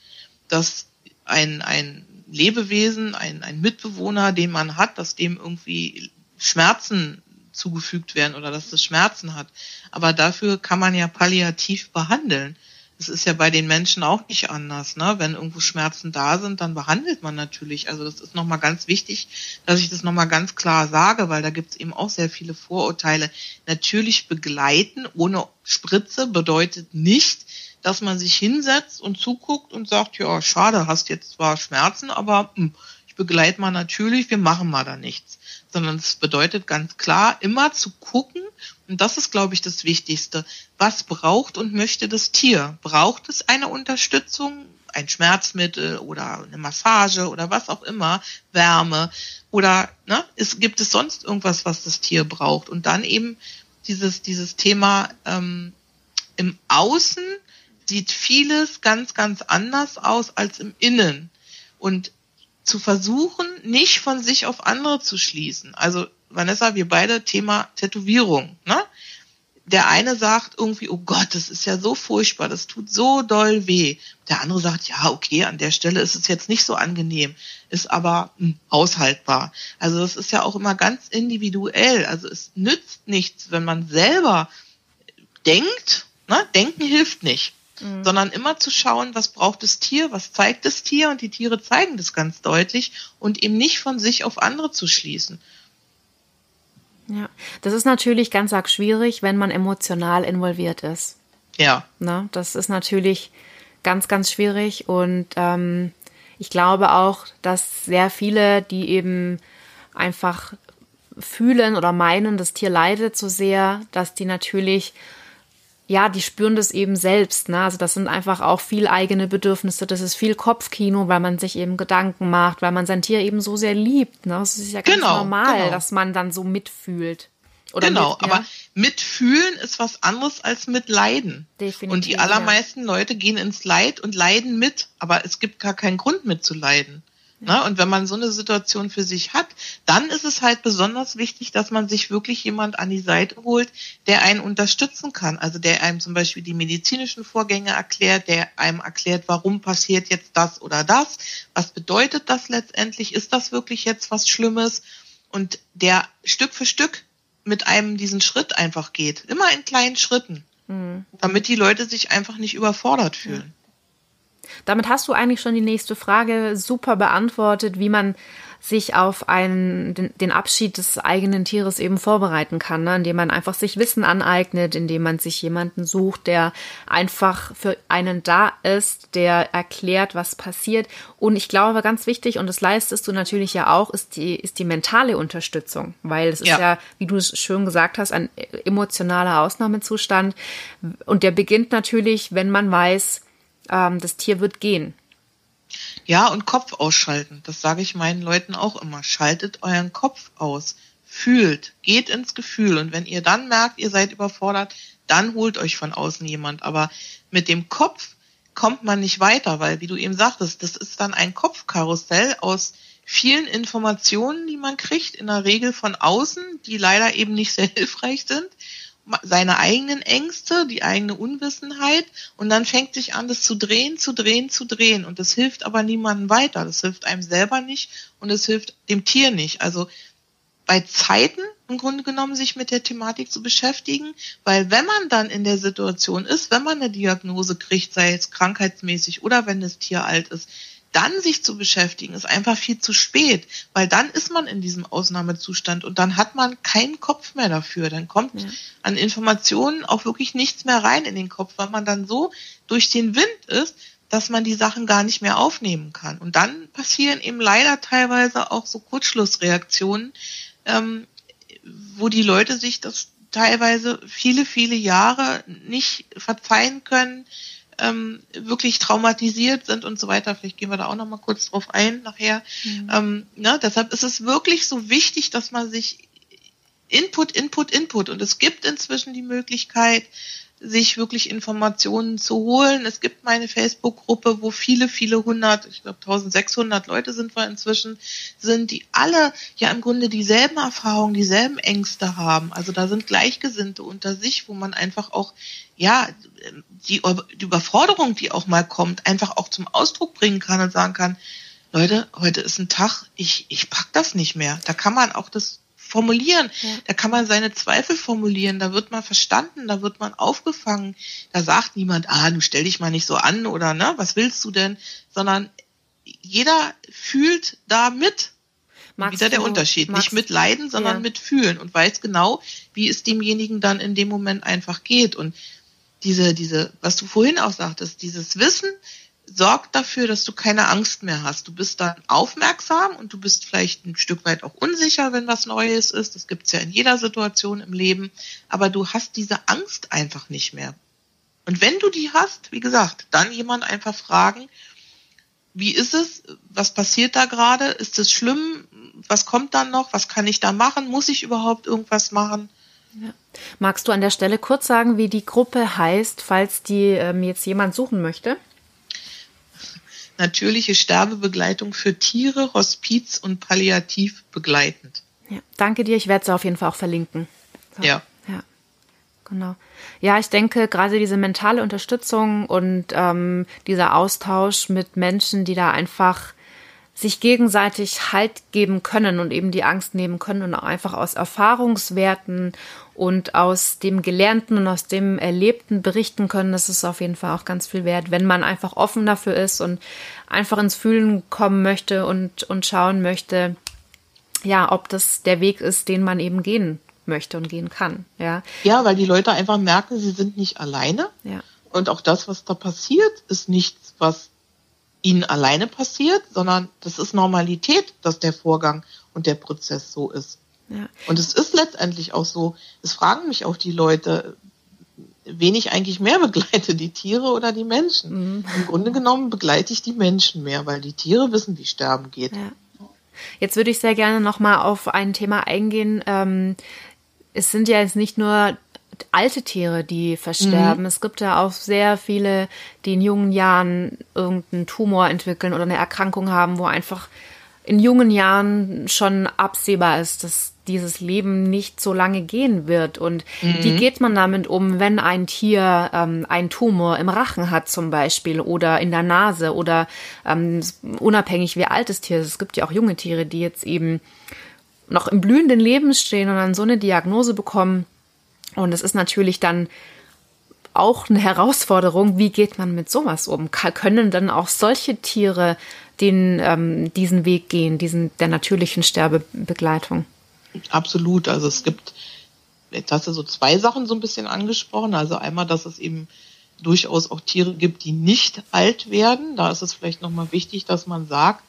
dass ein, ein Lebewesen, ein, ein Mitbewohner, den man hat, dass dem irgendwie Schmerzen zugefügt werden oder dass das Schmerzen hat. Aber dafür kann man ja palliativ behandeln. Das ist ja bei den Menschen auch nicht anders. Ne? Wenn irgendwo Schmerzen da sind, dann behandelt man natürlich. Also das ist nochmal ganz wichtig, dass ich das nochmal ganz klar sage, weil da gibt es eben auch sehr viele Vorurteile. Natürlich begleiten ohne Spritze bedeutet nicht, dass man sich hinsetzt und zuguckt und sagt, ja, schade, hast jetzt zwar Schmerzen, aber hm, ich begleite mal natürlich, wir machen mal da nichts. Sondern es bedeutet ganz klar, immer zu gucken, und das ist, glaube ich, das Wichtigste. Was braucht und möchte das Tier? Braucht es eine Unterstützung, ein Schmerzmittel oder eine Massage oder was auch immer, Wärme oder ne, es, gibt es sonst irgendwas, was das Tier braucht? Und dann eben dieses, dieses Thema ähm, im Außen sieht vieles ganz, ganz anders aus als im Innen. Und zu versuchen, nicht von sich auf andere zu schließen. Also Vanessa, wir beide Thema Tätowierung. Ne? Der eine sagt irgendwie, oh Gott, das ist ja so furchtbar, das tut so doll weh. Der andere sagt, ja, okay, an der Stelle ist es jetzt nicht so angenehm, ist aber hm, aushaltbar. Also das ist ja auch immer ganz individuell. Also es nützt nichts, wenn man selber denkt, ne? denken hilft nicht. Mhm. sondern immer zu schauen, was braucht das Tier, was zeigt das Tier und die Tiere zeigen das ganz deutlich und eben nicht von sich auf andere zu schließen. Ja, das ist natürlich ganz arg schwierig, wenn man emotional involviert ist. Ja. Ne? Das ist natürlich ganz, ganz schwierig und ähm, ich glaube auch, dass sehr viele, die eben einfach fühlen oder meinen, das Tier leidet so sehr, dass die natürlich ja, die spüren das eben selbst. Ne? Also das sind einfach auch viel eigene Bedürfnisse. Das ist viel Kopfkino, weil man sich eben Gedanken macht, weil man sein Tier eben so sehr liebt. Ne? Das ist ja ganz genau, normal, genau. dass man dann so mitfühlt. Oder genau, mit, ja? aber mitfühlen ist was anderes als mitleiden. Definitiv. Und die allermeisten ja. Leute gehen ins Leid und leiden mit, aber es gibt gar keinen Grund mitzuleiden. Ne? Und wenn man so eine Situation für sich hat, dann ist es halt besonders wichtig, dass man sich wirklich jemand an die Seite holt, der einen unterstützen kann. Also der einem zum Beispiel die medizinischen Vorgänge erklärt, der einem erklärt, warum passiert jetzt das oder das, was bedeutet das letztendlich, ist das wirklich jetzt was Schlimmes und der Stück für Stück mit einem diesen Schritt einfach geht, immer in kleinen Schritten, mhm. damit die Leute sich einfach nicht überfordert fühlen. Damit hast du eigentlich schon die nächste Frage super beantwortet, wie man sich auf einen, den, den Abschied des eigenen Tieres eben vorbereiten kann, ne? indem man einfach sich Wissen aneignet, indem man sich jemanden sucht, der einfach für einen da ist, der erklärt, was passiert. Und ich glaube, ganz wichtig, und das leistest du natürlich ja auch, ist die, ist die mentale Unterstützung, weil es ist ja, ja wie du es schön gesagt hast, ein emotionaler Ausnahmezustand. Und der beginnt natürlich, wenn man weiß, ähm, das Tier wird gehen. Ja, und Kopf ausschalten. Das sage ich meinen Leuten auch immer. Schaltet euren Kopf aus. Fühlt. Geht ins Gefühl. Und wenn ihr dann merkt, ihr seid überfordert, dann holt euch von außen jemand. Aber mit dem Kopf kommt man nicht weiter, weil, wie du eben sagtest, das ist dann ein Kopfkarussell aus vielen Informationen, die man kriegt, in der Regel von außen, die leider eben nicht sehr hilfreich sind seine eigenen Ängste, die eigene Unwissenheit und dann fängt sich an, das zu drehen, zu drehen, zu drehen und das hilft aber niemandem weiter, das hilft einem selber nicht und es hilft dem Tier nicht. Also bei Zeiten im Grunde genommen sich mit der Thematik zu beschäftigen, weil wenn man dann in der Situation ist, wenn man eine Diagnose kriegt, sei es krankheitsmäßig oder wenn das Tier alt ist, dann sich zu beschäftigen, ist einfach viel zu spät, weil dann ist man in diesem Ausnahmezustand und dann hat man keinen Kopf mehr dafür. Dann kommt ja. an Informationen auch wirklich nichts mehr rein in den Kopf, weil man dann so durch den Wind ist, dass man die Sachen gar nicht mehr aufnehmen kann. Und dann passieren eben leider teilweise auch so Kurzschlussreaktionen, ähm, wo die Leute sich das teilweise viele, viele Jahre nicht verzeihen können, ähm, wirklich traumatisiert sind und so weiter. Vielleicht gehen wir da auch noch mal kurz drauf ein nachher. Mhm. Ähm, ne, deshalb ist es wirklich so wichtig, dass man sich Input, Input, Input und es gibt inzwischen die Möglichkeit, sich wirklich Informationen zu holen. Es gibt meine Facebook-Gruppe, wo viele, viele hundert, ich glaube 1600 Leute sind wir inzwischen, sind, die alle ja im Grunde dieselben Erfahrungen, dieselben Ängste haben. Also da sind Gleichgesinnte unter sich, wo man einfach auch, ja, die, die Überforderung, die auch mal kommt, einfach auch zum Ausdruck bringen kann und sagen kann, Leute, heute ist ein Tag, ich, ich pack das nicht mehr. Da kann man auch das formulieren. Ja. Da kann man seine Zweifel formulieren, da wird man verstanden, da wird man aufgefangen. Da sagt niemand, ah, du stell dich mal nicht so an oder ne, was willst du denn? Sondern jeder fühlt da mit. Magst Wieder der du, Unterschied. Nicht mit leiden, sondern ja. mit fühlen und weiß genau, wie es demjenigen dann in dem Moment einfach geht. Und diese, diese, was du vorhin auch sagtest, dieses Wissen, sorgt dafür, dass du keine Angst mehr hast. Du bist dann aufmerksam und du bist vielleicht ein Stück weit auch unsicher, wenn was Neues ist. Das gibt's ja in jeder Situation im Leben. Aber du hast diese Angst einfach nicht mehr. Und wenn du die hast, wie gesagt, dann jemand einfach fragen, wie ist es? Was passiert da gerade? Ist es schlimm? Was kommt dann noch? Was kann ich da machen? Muss ich überhaupt irgendwas machen? Ja. Magst du an der Stelle kurz sagen, wie die Gruppe heißt, falls die ähm, jetzt jemand suchen möchte? Natürliche Sterbebegleitung für Tiere, Hospiz und palliativ begleitend. Ja, danke dir. Ich werde es auf jeden Fall auch verlinken. So, ja. Ja, genau. Ja, ich denke, gerade diese mentale Unterstützung und ähm, dieser Austausch mit Menschen, die da einfach sich gegenseitig Halt geben können und eben die Angst nehmen können und auch einfach aus Erfahrungswerten und aus dem Gelernten und aus dem Erlebten berichten können, das ist auf jeden Fall auch ganz viel wert, wenn man einfach offen dafür ist und einfach ins Fühlen kommen möchte und, und schauen möchte, ja, ob das der Weg ist, den man eben gehen möchte und gehen kann. Ja, ja weil die Leute einfach merken, sie sind nicht alleine. Ja. Und auch das, was da passiert, ist nichts, was ihnen alleine passiert, sondern das ist Normalität, dass der Vorgang und der Prozess so ist. Ja. Und es ist letztendlich auch so, es fragen mich auch die Leute, wen ich eigentlich mehr begleite, die Tiere oder die Menschen. Mhm. Im Grunde genommen begleite ich die Menschen mehr, weil die Tiere wissen, wie Sterben geht. Ja. Jetzt würde ich sehr gerne nochmal auf ein Thema eingehen. Ähm, es sind ja jetzt nicht nur alte Tiere, die versterben. Mhm. Es gibt ja auch sehr viele, die in jungen Jahren irgendeinen Tumor entwickeln oder eine Erkrankung haben, wo einfach in jungen Jahren schon absehbar ist, dass dieses Leben nicht so lange gehen wird. Und mhm. wie geht man damit um, wenn ein Tier ähm, einen Tumor im Rachen hat zum Beispiel oder in der Nase oder ähm, unabhängig wie alt das Tier ist. Es gibt ja auch junge Tiere, die jetzt eben noch im blühenden Leben stehen und dann so eine Diagnose bekommen. Und es ist natürlich dann auch eine Herausforderung, wie geht man mit sowas um? Können dann auch solche Tiere den, ähm, diesen Weg gehen, diesen der natürlichen Sterbebegleitung? Absolut. Also es gibt, jetzt hast du so zwei Sachen so ein bisschen angesprochen. Also einmal, dass es eben durchaus auch Tiere gibt, die nicht alt werden. Da ist es vielleicht nochmal wichtig, dass man sagt,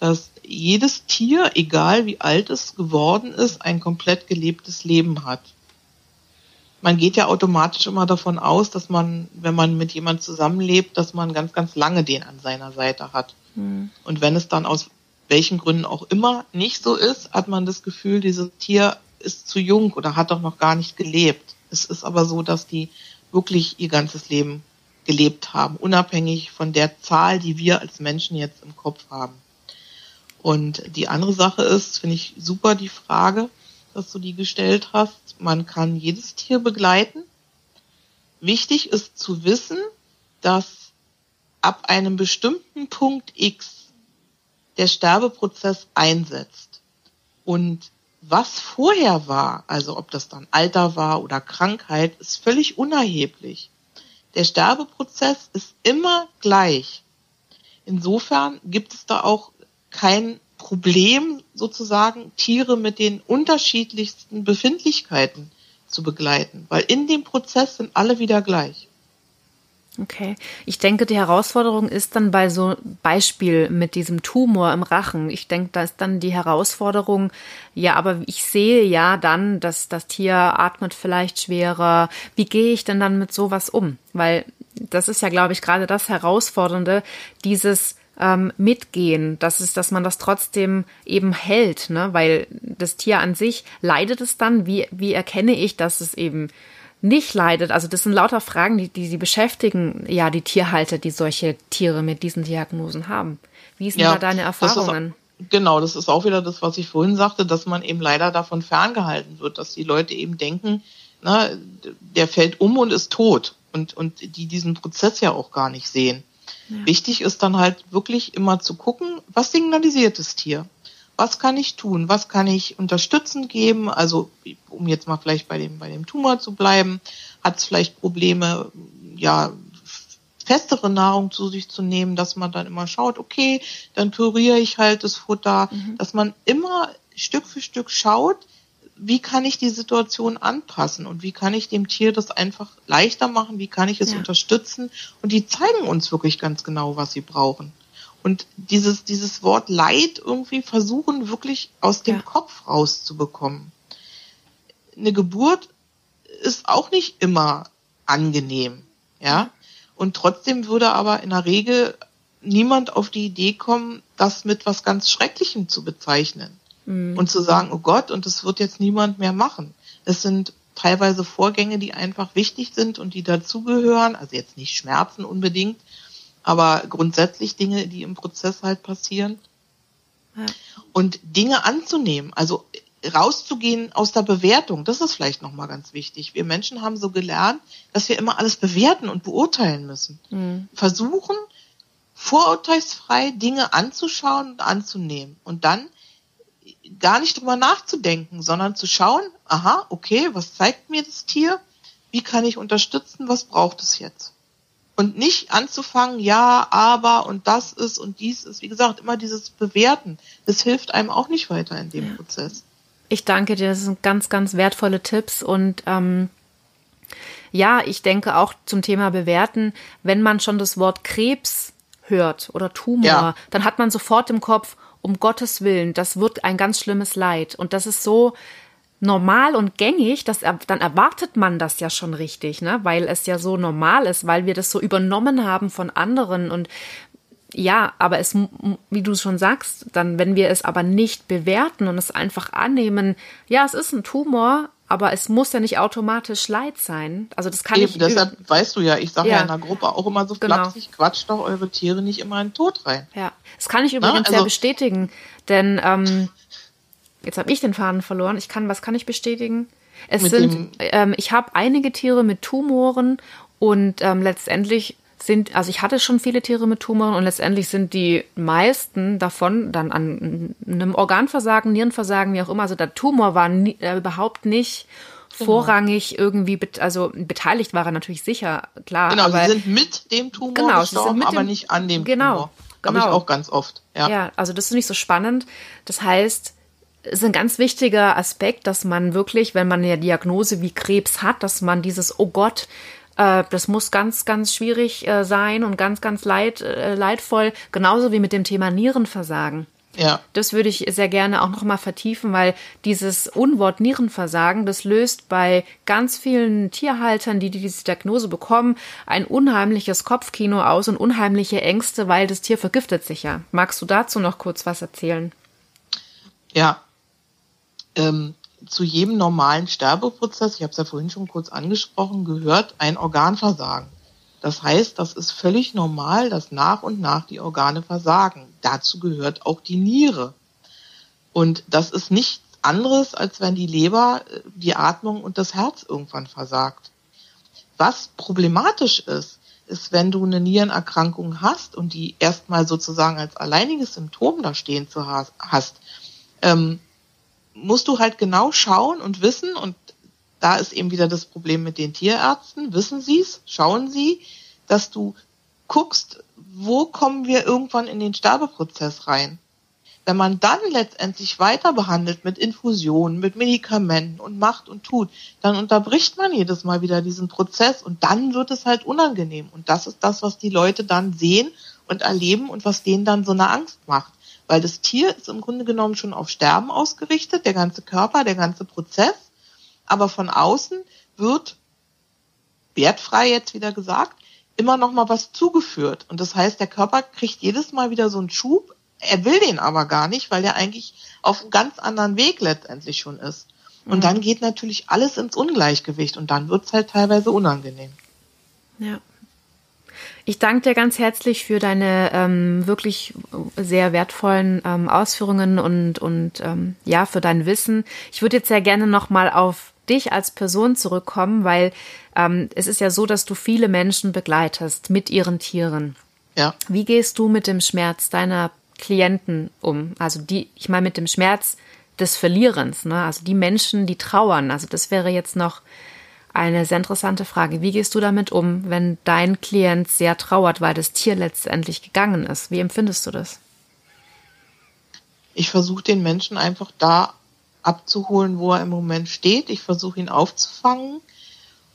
dass jedes Tier, egal wie alt es geworden ist, ein komplett gelebtes Leben hat. Man geht ja automatisch immer davon aus, dass man, wenn man mit jemand zusammenlebt, dass man ganz, ganz lange den an seiner Seite hat. Mhm. Und wenn es dann aus welchen Gründen auch immer nicht so ist, hat man das Gefühl, dieses Tier ist zu jung oder hat doch noch gar nicht gelebt. Es ist aber so, dass die wirklich ihr ganzes Leben gelebt haben, unabhängig von der Zahl, die wir als Menschen jetzt im Kopf haben. Und die andere Sache ist, finde ich super die Frage, dass du die gestellt hast. Man kann jedes Tier begleiten. Wichtig ist zu wissen, dass ab einem bestimmten Punkt X der Sterbeprozess einsetzt. Und was vorher war, also ob das dann Alter war oder Krankheit, ist völlig unerheblich. Der Sterbeprozess ist immer gleich. Insofern gibt es da auch kein Problem, sozusagen Tiere mit den unterschiedlichsten Befindlichkeiten zu begleiten, weil in dem Prozess sind alle wieder gleich. Okay. Ich denke, die Herausforderung ist dann bei so Beispiel mit diesem Tumor im Rachen. Ich denke, da ist dann die Herausforderung, ja, aber ich sehe ja dann, dass das Tier atmet vielleicht schwerer. Wie gehe ich denn dann mit sowas um? Weil das ist ja, glaube ich, gerade das Herausfordernde, dieses ähm, Mitgehen, das ist, dass man das trotzdem eben hält, ne? Weil das Tier an sich leidet es dann. Wie, wie erkenne ich, dass es eben nicht leidet? Also das sind lauter Fragen, die, die sie beschäftigen, ja, die Tierhalter, die solche Tiere mit diesen Diagnosen haben. Wie sind ja, da deine Erfahrungen? Das ist, genau, das ist auch wieder das, was ich vorhin sagte, dass man eben leider davon ferngehalten wird, dass die Leute eben denken, na, der fällt um und ist tot und, und die diesen Prozess ja auch gar nicht sehen. Ja. Wichtig ist dann halt wirklich immer zu gucken, was signalisiert das Tier? was kann ich tun? Was kann ich unterstützend geben? Also, um jetzt mal vielleicht bei dem, bei dem Tumor zu bleiben, hat es vielleicht Probleme, ja, festere Nahrung zu sich zu nehmen, dass man dann immer schaut, okay, dann püriere ich halt das Futter, mhm. dass man immer Stück für Stück schaut, wie kann ich die Situation anpassen und wie kann ich dem Tier das einfach leichter machen, wie kann ich es ja. unterstützen und die zeigen uns wirklich ganz genau, was sie brauchen. Und dieses, dieses Wort Leid irgendwie versuchen wirklich aus dem ja. Kopf rauszubekommen. Eine Geburt ist auch nicht immer angenehm, ja. Und trotzdem würde aber in der Regel niemand auf die Idee kommen, das mit was ganz Schrecklichem zu bezeichnen. Mhm. Und zu sagen, oh Gott, und das wird jetzt niemand mehr machen. Es sind teilweise Vorgänge, die einfach wichtig sind und die dazugehören, also jetzt nicht Schmerzen unbedingt, aber grundsätzlich Dinge, die im Prozess halt passieren. Ja. Und Dinge anzunehmen, also rauszugehen aus der Bewertung, das ist vielleicht nochmal ganz wichtig. Wir Menschen haben so gelernt, dass wir immer alles bewerten und beurteilen müssen. Mhm. Versuchen, vorurteilsfrei Dinge anzuschauen und anzunehmen und dann gar nicht drüber nachzudenken, sondern zu schauen, aha, okay, was zeigt mir das Tier? Wie kann ich unterstützen? Was braucht es jetzt? und nicht anzufangen, ja, aber und das ist und dies ist. Wie gesagt, immer dieses Bewerten, das hilft einem auch nicht weiter in dem ja. Prozess. Ich danke dir, das sind ganz, ganz wertvolle Tipps und ähm, ja, ich denke auch zum Thema Bewerten, wenn man schon das Wort Krebs hört oder Tumor, ja. dann hat man sofort im Kopf, um Gottes Willen, das wird ein ganz schlimmes Leid. Und das ist so, normal und gängig, dass dann erwartet man das ja schon richtig, ne? Weil es ja so normal ist, weil wir das so übernommen haben von anderen und ja, aber es, wie du schon sagst, dann, wenn wir es aber nicht bewerten und es einfach annehmen, ja, es ist ein Tumor, aber es muss ja nicht automatisch Leid sein. Also das kann Eben, ich. deshalb weißt du ja, ich sage ja. Ja. in der Gruppe auch immer so Genau. flapsig, quatscht doch eure Tiere nicht immer in den Tod rein. Ja, das kann ich übrigens sehr also- bestätigen, denn ähm, jetzt habe ich den Faden verloren. Ich kann, was kann ich bestätigen? Es sind, ähm, ich habe einige Tiere mit Tumoren und ähm, letztendlich sind, also ich hatte schon viele Tiere mit Tumoren und letztendlich sind die meisten davon dann an einem Organversagen, Nierenversagen, wie auch immer. Also der Tumor war nie, äh, überhaupt nicht Genau. vorrangig irgendwie, bet also beteiligt war er natürlich sicher, klar. Genau, aber sie sind mit dem Tumor Genau, sie sind gestorben, mit aber dem- nicht an dem Genau, Tumor. Habe genau. ich auch ganz oft. Ja. Ja, also das ist nicht so spannend. Das heißt, es ist ein ganz wichtiger Aspekt, dass man wirklich, wenn man eine Diagnose wie Krebs hat, dass man dieses, oh Gott, äh, das muss ganz, ganz schwierig äh, sein und ganz, ganz leid, äh, leidvoll, genauso wie mit dem Thema Nierenversagen. ja. Das würde ich sehr gerne auch nochmal vertiefen, weil dieses Unwort Nierenversagen, das löst bei ganz vielen Tierhaltern, die diese Diagnose bekommen, ein unheimliches Kopfkino aus und unheimliche Ängste, weil das Tier vergiftet sich ja. Magst du dazu noch kurz was erzählen? Ja. Ähm, zu jedem normalen Sterbeprozess, ich habe es ja vorhin schon kurz angesprochen, gehört ein Organversagen. Das heißt, das ist völlig normal, dass nach und nach die Organe versagen. Dazu gehört auch die Niere. Und das ist nichts anderes, als wenn die Leber, äh, die Atmung und das Herz irgendwann versagt. Was problematisch ist, ist, wenn du eine Nierenerkrankung hast und die erstmal sozusagen als alleiniges Symptom da stehen zu ha- hast, ähm, musst du halt genau schauen und wissen, und da ist eben wieder das Problem mit den Tierärzten, wissen sie es, schauen sie, dass du guckst, wo kommen wir irgendwann in den Sterbeprozess rein. Wenn man dann letztendlich weiter behandelt mit Infusionen, mit Medikamenten und macht und tut, dann unterbricht man jedes Mal wieder diesen Prozess und dann wird es halt unangenehm. Und das ist das, was die Leute dann sehen und erleben und was denen dann so eine Angst macht. Weil das Tier ist im Grunde genommen schon auf Sterben ausgerichtet, der ganze Körper, der ganze Prozess. Aber von außen wird, wertfrei jetzt wieder gesagt, immer noch mal was zugeführt. Und das heißt, der Körper kriegt jedes Mal wieder so einen Schub. Er will den aber gar nicht, weil er eigentlich auf einem ganz anderen Weg letztendlich schon ist. Und dann geht natürlich alles ins Ungleichgewicht und dann wird's halt teilweise unangenehm. Ja. Ich danke dir ganz herzlich für deine ähm, wirklich sehr wertvollen ähm, Ausführungen und, und ähm, ja, für dein Wissen. Ich würde jetzt sehr gerne nochmal auf dich als Person zurückkommen, weil ähm, es ist ja so, dass du viele Menschen begleitest mit ihren Tieren. Ja. Wie gehst du mit dem Schmerz deiner Klienten um? Also die, ich meine mit dem Schmerz des Verlierens, ne? Also die Menschen, die trauern. Also das wäre jetzt noch eine sehr interessante Frage. Wie gehst du damit um, wenn dein Klient sehr trauert, weil das Tier letztendlich gegangen ist? Wie empfindest du das? Ich versuche den Menschen einfach da abzuholen, wo er im Moment steht. Ich versuche ihn aufzufangen.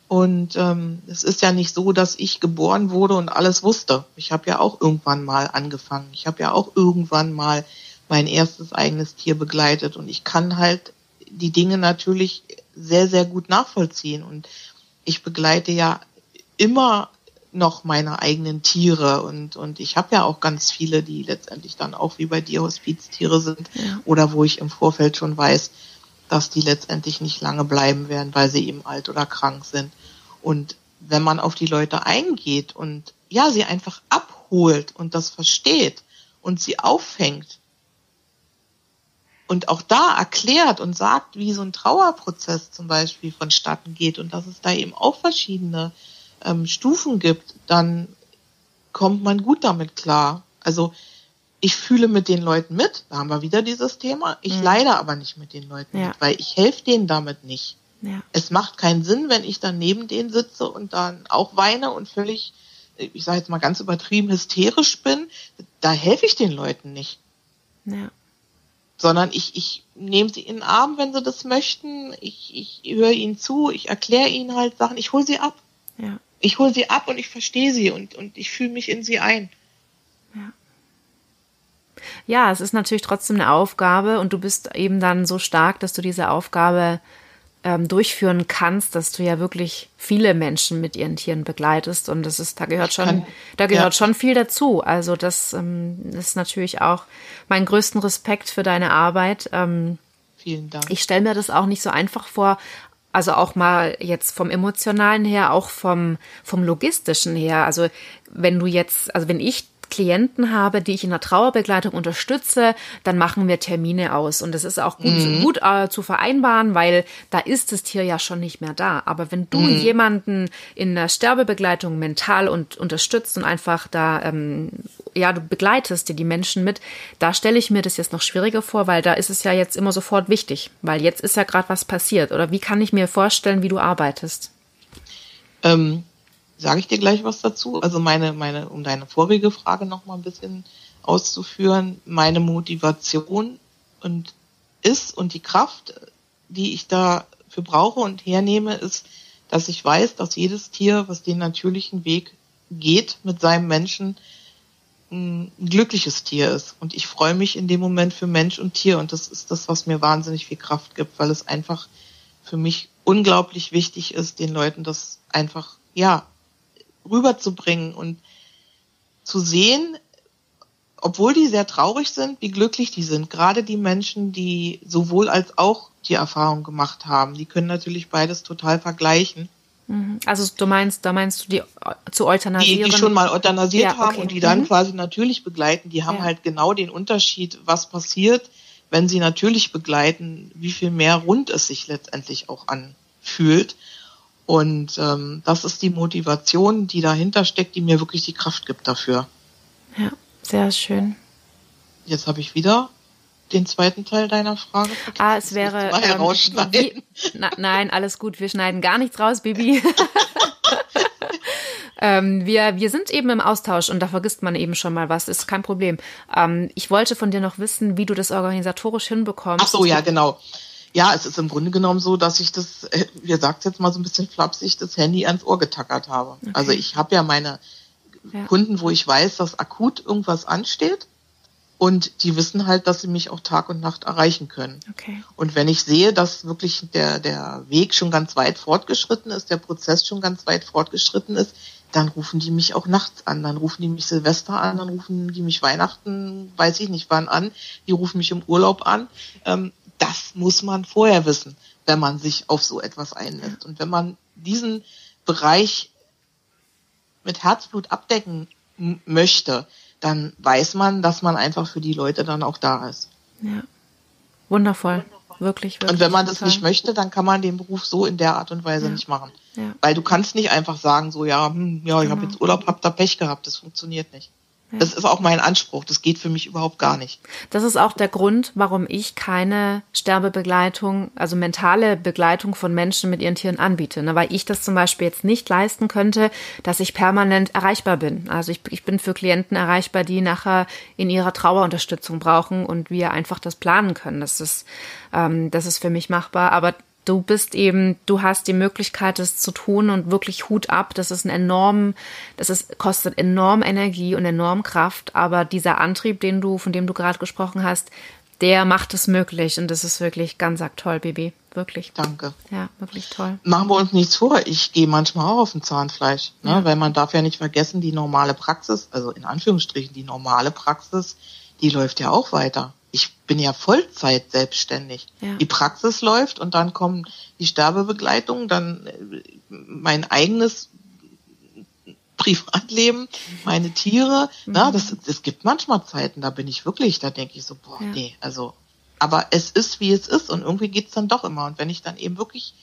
Und ähm, es ist ja nicht so, dass ich geboren wurde und alles wusste. Ich habe ja auch irgendwann mal angefangen. Ich habe ja auch irgendwann mal mein erstes eigenes Tier begleitet. Und ich kann halt die Dinge natürlich sehr, sehr gut nachvollziehen. Und ich begleite ja immer noch meine eigenen Tiere und, und ich habe ja auch ganz viele, die letztendlich dann auch wie bei dir Hospiztiere sind Ja. oder wo ich im Vorfeld schon weiß, dass die letztendlich nicht lange bleiben werden, weil sie eben alt oder krank sind. Und wenn man auf die Leute eingeht und ja, sie einfach abholt und das versteht und sie auffängt und auch da erklärt und sagt, wie so ein Trauerprozess zum Beispiel vonstatten geht und dass es da eben auch verschiedene ähm, Stufen gibt, dann kommt man gut damit klar. Also ich fühle mit den Leuten mit, da haben wir wieder dieses Thema. Ich Mhm. leide aber nicht mit den Leuten Ja. mit, weil ich helfe denen damit nicht. Ja. Es macht keinen Sinn, wenn ich dann neben denen sitze und dann auch weine und völlig, ich sage jetzt mal ganz übertrieben, hysterisch bin. Da helfe ich den Leuten nicht Ja. Sondern ich, ich nehme sie in den Arm, wenn sie das möchten. Ich, ich höre ihnen zu, ich erkläre ihnen halt Sachen, ich hole sie ab. Ja. Ich hole sie ab und ich verstehe sie und, und ich fühle mich in sie ein. Ja, es ist natürlich trotzdem eine Aufgabe und du bist eben dann so stark, dass du diese Aufgabe ähm, durchführen kannst, dass du ja wirklich viele Menschen mit ihren Tieren begleitest und das ist, da gehört schon, kann- da gehört ja. schon viel dazu. Also das ähm, ist natürlich auch mein größten Respekt für deine Arbeit. Ähm, Vielen Dank. ich stelle mir das auch nicht so einfach vor, Also auch mal jetzt vom emotionalen her, auch vom, vom logistischen her. Also wenn du jetzt, also wenn ich Klienten habe, die ich in der Trauerbegleitung unterstütze, dann machen wir Termine aus. Und das ist auch gut, mhm. gut äh, zu vereinbaren, weil da ist das Tier ja schon nicht mehr da. Aber wenn du mhm. jemanden in der Sterbebegleitung mental und unterstützt und einfach da, ähm, ja, du begleitest dir die Menschen mit, da stelle ich mir das jetzt noch schwieriger vor, weil da ist es ja jetzt immer sofort wichtig, weil jetzt ist ja gerade was passiert. Oder wie kann ich mir vorstellen, wie du arbeitest? Ähm sage ich dir gleich was dazu. Also meine, meine, um deine vorige Frage noch mal ein bisschen auszuführen, meine Motivation und ist und die Kraft, die ich dafür brauche und hernehme, ist, dass ich weiß, dass jedes Tier, was den natürlichen Weg geht mit seinem Menschen, ein glückliches Tier ist. Und ich freue mich in dem Moment für Mensch und Tier. Und das ist das, was mir wahnsinnig viel Kraft gibt, weil es einfach für mich unglaublich wichtig ist, den Leuten das einfach, ja, rüberzubringen und zu sehen, obwohl die sehr traurig sind, wie glücklich die sind. Gerade die Menschen, die sowohl als auch die Erfahrung gemacht haben, die können natürlich beides total vergleichen. Mhm. Also du meinst, da meinst du die zu euthanasieren? Die, die schon mal euthanasiert ja, haben und die dann mhm. quasi natürlich begleiten, die haben ja. halt genau den Unterschied, was passiert, wenn sie natürlich begleiten, wie viel mehr rund es sich letztendlich auch anfühlt. Und ähm, das ist die Motivation, die dahinter steckt, die mir wirklich die Kraft gibt dafür. Ja, sehr schön. Jetzt habe ich wieder den zweiten Teil deiner Frage. Ah, es wäre. Ähm, wie, na, nein, alles gut. Wir schneiden gar nichts raus, Bibi. ähm, wir, wir sind eben im Austausch und da vergisst man eben schon mal was. Ist kein Problem. Ähm, ich wollte von dir noch wissen, wie du das organisatorisch hinbekommst. Ach so, ja, genau. Ja, es ist im Grunde genommen so, dass ich das, äh, ihr sagt jetzt mal so ein bisschen flapsig, das Handy ans Ohr getackert habe. Okay. Also ich habe ja meine ja. Kunden, wo ich weiß, dass akut irgendwas ansteht. Und die wissen halt, dass sie mich auch Tag und Nacht erreichen können. Okay. Und wenn ich sehe, dass wirklich der, der Weg schon ganz weit fortgeschritten ist, der Prozess schon ganz weit fortgeschritten ist, dann rufen die mich auch nachts an, dann rufen die mich Silvester an, dann rufen die mich Weihnachten, weiß ich nicht wann an, die rufen mich im Urlaub an. Ähm, das muss man vorher wissen, wenn man sich auf so etwas einlässt. Und wenn man diesen Bereich mit Herzblut abdecken möchte, dann weiß man, dass man einfach für die Leute dann auch da ist. Ja. Wundervoll. Wirklich, wirklich. Und wenn man das nicht möchte, dann kann man den Beruf so in der Art und Weise ja. nicht machen. Ja. Weil du kannst nicht einfach sagen, so ja, hm, ja, ich genau. habe jetzt Urlaub, hab da Pech gehabt. Das funktioniert nicht. Das ist auch mein Anspruch. Das geht für mich überhaupt gar nicht. Das ist auch der Grund, warum ich keine Sterbebegleitung, also mentale Begleitung von Menschen mit ihren Tieren anbiete. Ne? Weil ich das zum Beispiel jetzt nicht leisten könnte, dass ich permanent erreichbar bin. Also ich, ich bin für Klienten erreichbar, die nachher in ihrer Trauerunterstützung brauchen und wir einfach das planen können. Das ist, ähm, das ist für mich machbar. Aber du bist eben, du hast die Möglichkeit, das zu tun und wirklich Hut ab. Das ist ein enorm, das ist, kostet enorm Energie und enorm Kraft. Aber dieser Antrieb, den du, von dem du gerade gesprochen hast, der macht es möglich. Und das ist wirklich ganz toll, Baby. Wirklich. Danke. Ja, wirklich toll. Machen wir uns nichts vor. Ich gehe manchmal auch auf den Zahnfleisch, ne? Ja. weil man darf ja nicht vergessen, die normale Praxis, also in Anführungsstrichen die normale Praxis, die läuft ja auch weiter ich bin ja Vollzeit selbstständig. Ja. Die Praxis läuft und dann kommen die Sterbebegleitung, dann äh, mein eigenes Privatleben, meine Tiere. Mhm. Na, das, es gibt manchmal Zeiten, da bin ich wirklich, da denke ich so, boah, ja. nee, also, aber es ist, wie es ist und irgendwie geht's dann doch immer. Und wenn ich dann eben wirklich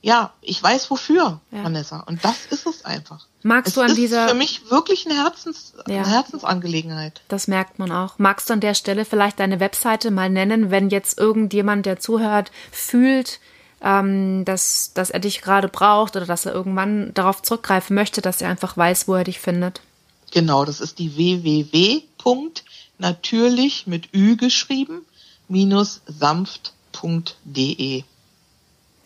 ja, ich weiß wofür, ja. Vanessa. Und das ist es einfach. Magst es du an dieser. ist für mich wirklich eine, Herzens, ja. eine Herzensangelegenheit. Das merkt man auch. Magst du an der Stelle vielleicht deine Webseite mal nennen, wenn jetzt irgendjemand, der zuhört, fühlt, ähm, dass, dass er dich gerade braucht oder dass er irgendwann darauf zurückgreifen möchte, dass er einfach weiß, wo er dich findet? Genau, das ist die www.natürlich mit Ü geschrieben, minus sanft.de.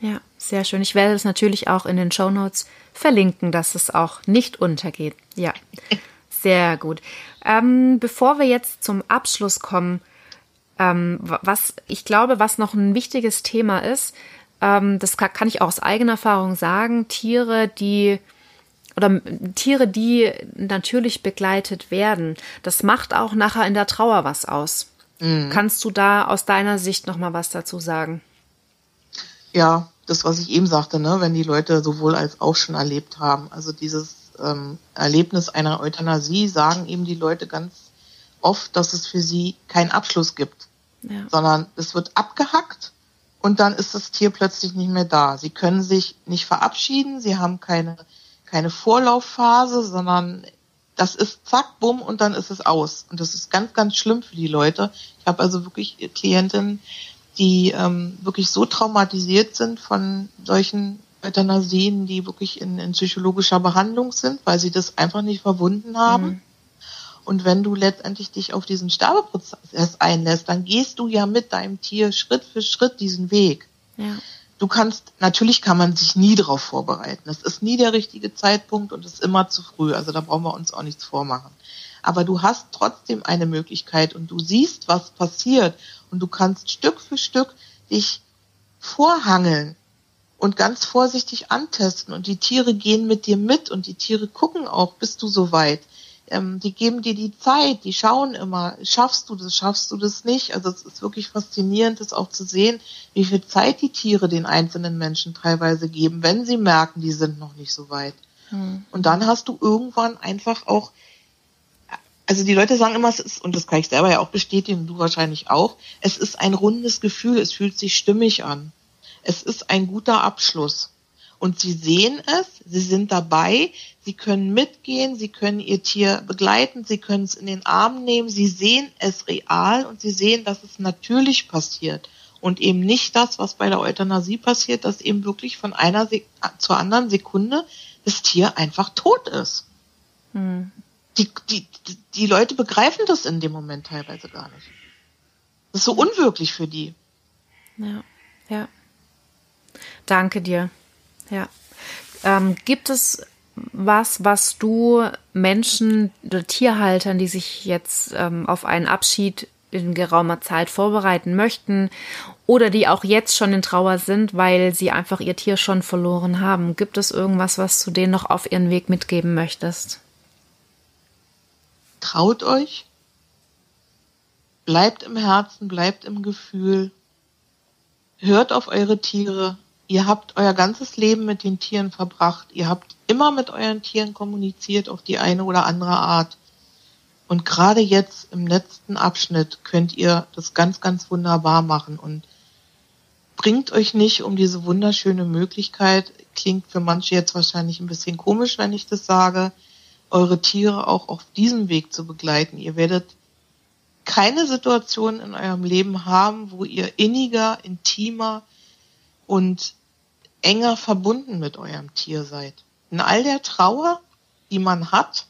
Ja, sehr schön. Ich werde es natürlich auch in den Show Notes verlinken, dass es auch nicht untergeht. Ja, sehr gut. Ähm, bevor wir jetzt zum Abschluss kommen, ähm, was ich glaube, was noch ein wichtiges Thema ist, ähm, das kann, kann, ich auch aus eigener Erfahrung sagen, Tiere, die oder Tiere, die natürlich begleitet werden, das macht auch nachher in der Trauer was aus. Mhm. Kannst du da aus deiner Sicht noch mal was dazu sagen? Ja, das, was ich eben sagte, ne, wenn die Leute sowohl als auch schon erlebt haben. Also dieses ähm, Erlebnis einer Euthanasie sagen eben die Leute ganz oft, dass es für sie keinen Abschluss gibt, ja. sondern es wird abgehackt und dann ist das Tier plötzlich nicht mehr da. Sie können sich nicht verabschieden, sie haben keine, keine Vorlaufphase, sondern das ist zack, bumm und dann ist es aus. Und das ist ganz, ganz schlimm für die Leute. Ich habe also wirklich Klientinnen, die ähm, wirklich so traumatisiert sind von solchen Euthanasien, die wirklich in, in psychologischer Behandlung sind, weil sie das einfach nicht verwunden haben. Mhm. Und wenn du letztendlich dich auf diesen Sterbeprozess einlässt, dann gehst du ja mit deinem Tier Schritt für Schritt diesen Weg. Ja. Du kannst, natürlich kann man sich nie darauf vorbereiten. Es ist nie der richtige Zeitpunkt und es ist immer zu früh. Also da brauchen wir uns auch nichts vormachen. Aber du hast trotzdem eine Möglichkeit und du siehst, was passiert und du kannst Stück für Stück dich vorhangeln und ganz vorsichtig antesten und die Tiere gehen mit dir mit und die Tiere gucken auch, bist du soweit. Ähm, die geben dir die Zeit, die schauen immer, schaffst du das, schaffst du das nicht. Also es ist wirklich faszinierend, das auch zu sehen, wie viel Zeit die Tiere den einzelnen Menschen teilweise geben, wenn sie merken, die sind noch nicht so weit. Hm. Und dann hast du irgendwann einfach auch also die Leute sagen immer, es ist, und das kann ich selber ja auch bestätigen, du wahrscheinlich auch, es ist ein rundes Gefühl, es fühlt sich stimmig an es ist ein guter Abschluss. Und sie sehen es, sie sind dabei, sie können mitgehen, sie können ihr Tier begleiten, sie können es in den Arm nehmen, sie sehen es real und sie sehen, dass es natürlich passiert. Und eben nicht das, was bei der Euthanasie passiert, dass eben wirklich von einer Sek zur anderen Sekunde das Tier einfach tot ist. Hm. Die, die, die Leute begreifen das in dem Moment teilweise gar nicht. Das ist so unwirklich für die. Ja, ja. Danke dir. Ja. Ähm, gibt es was, was du Menschen oder Tierhaltern, die sich jetzt ähm, auf einen Abschied in geraumer Zeit vorbereiten möchten oder die auch jetzt schon in Trauer sind, weil sie einfach ihr Tier schon verloren haben. Gibt es irgendwas, was du denen noch auf ihren Weg mitgeben möchtest? Traut euch, bleibt im Herzen, bleibt im Gefühl, hört auf eure Tiere, Ihr habt euer ganzes Leben mit den Tieren verbracht. Ihr habt immer mit euren Tieren kommuniziert auf die eine oder andere Art. Und gerade jetzt im letzten Abschnitt könnt ihr das ganz, ganz wunderbar machen. Und bringt euch nicht um diese wunderschöne Möglichkeit, klingt für manche jetzt wahrscheinlich ein bisschen komisch, wenn ich das sage, eure Tiere auch auf diesem Weg zu begleiten. Ihr werdet keine Situation in eurem Leben haben, wo ihr inniger, intimer, und enger verbunden mit eurem Tier seid. In all der Trauer, die man hat,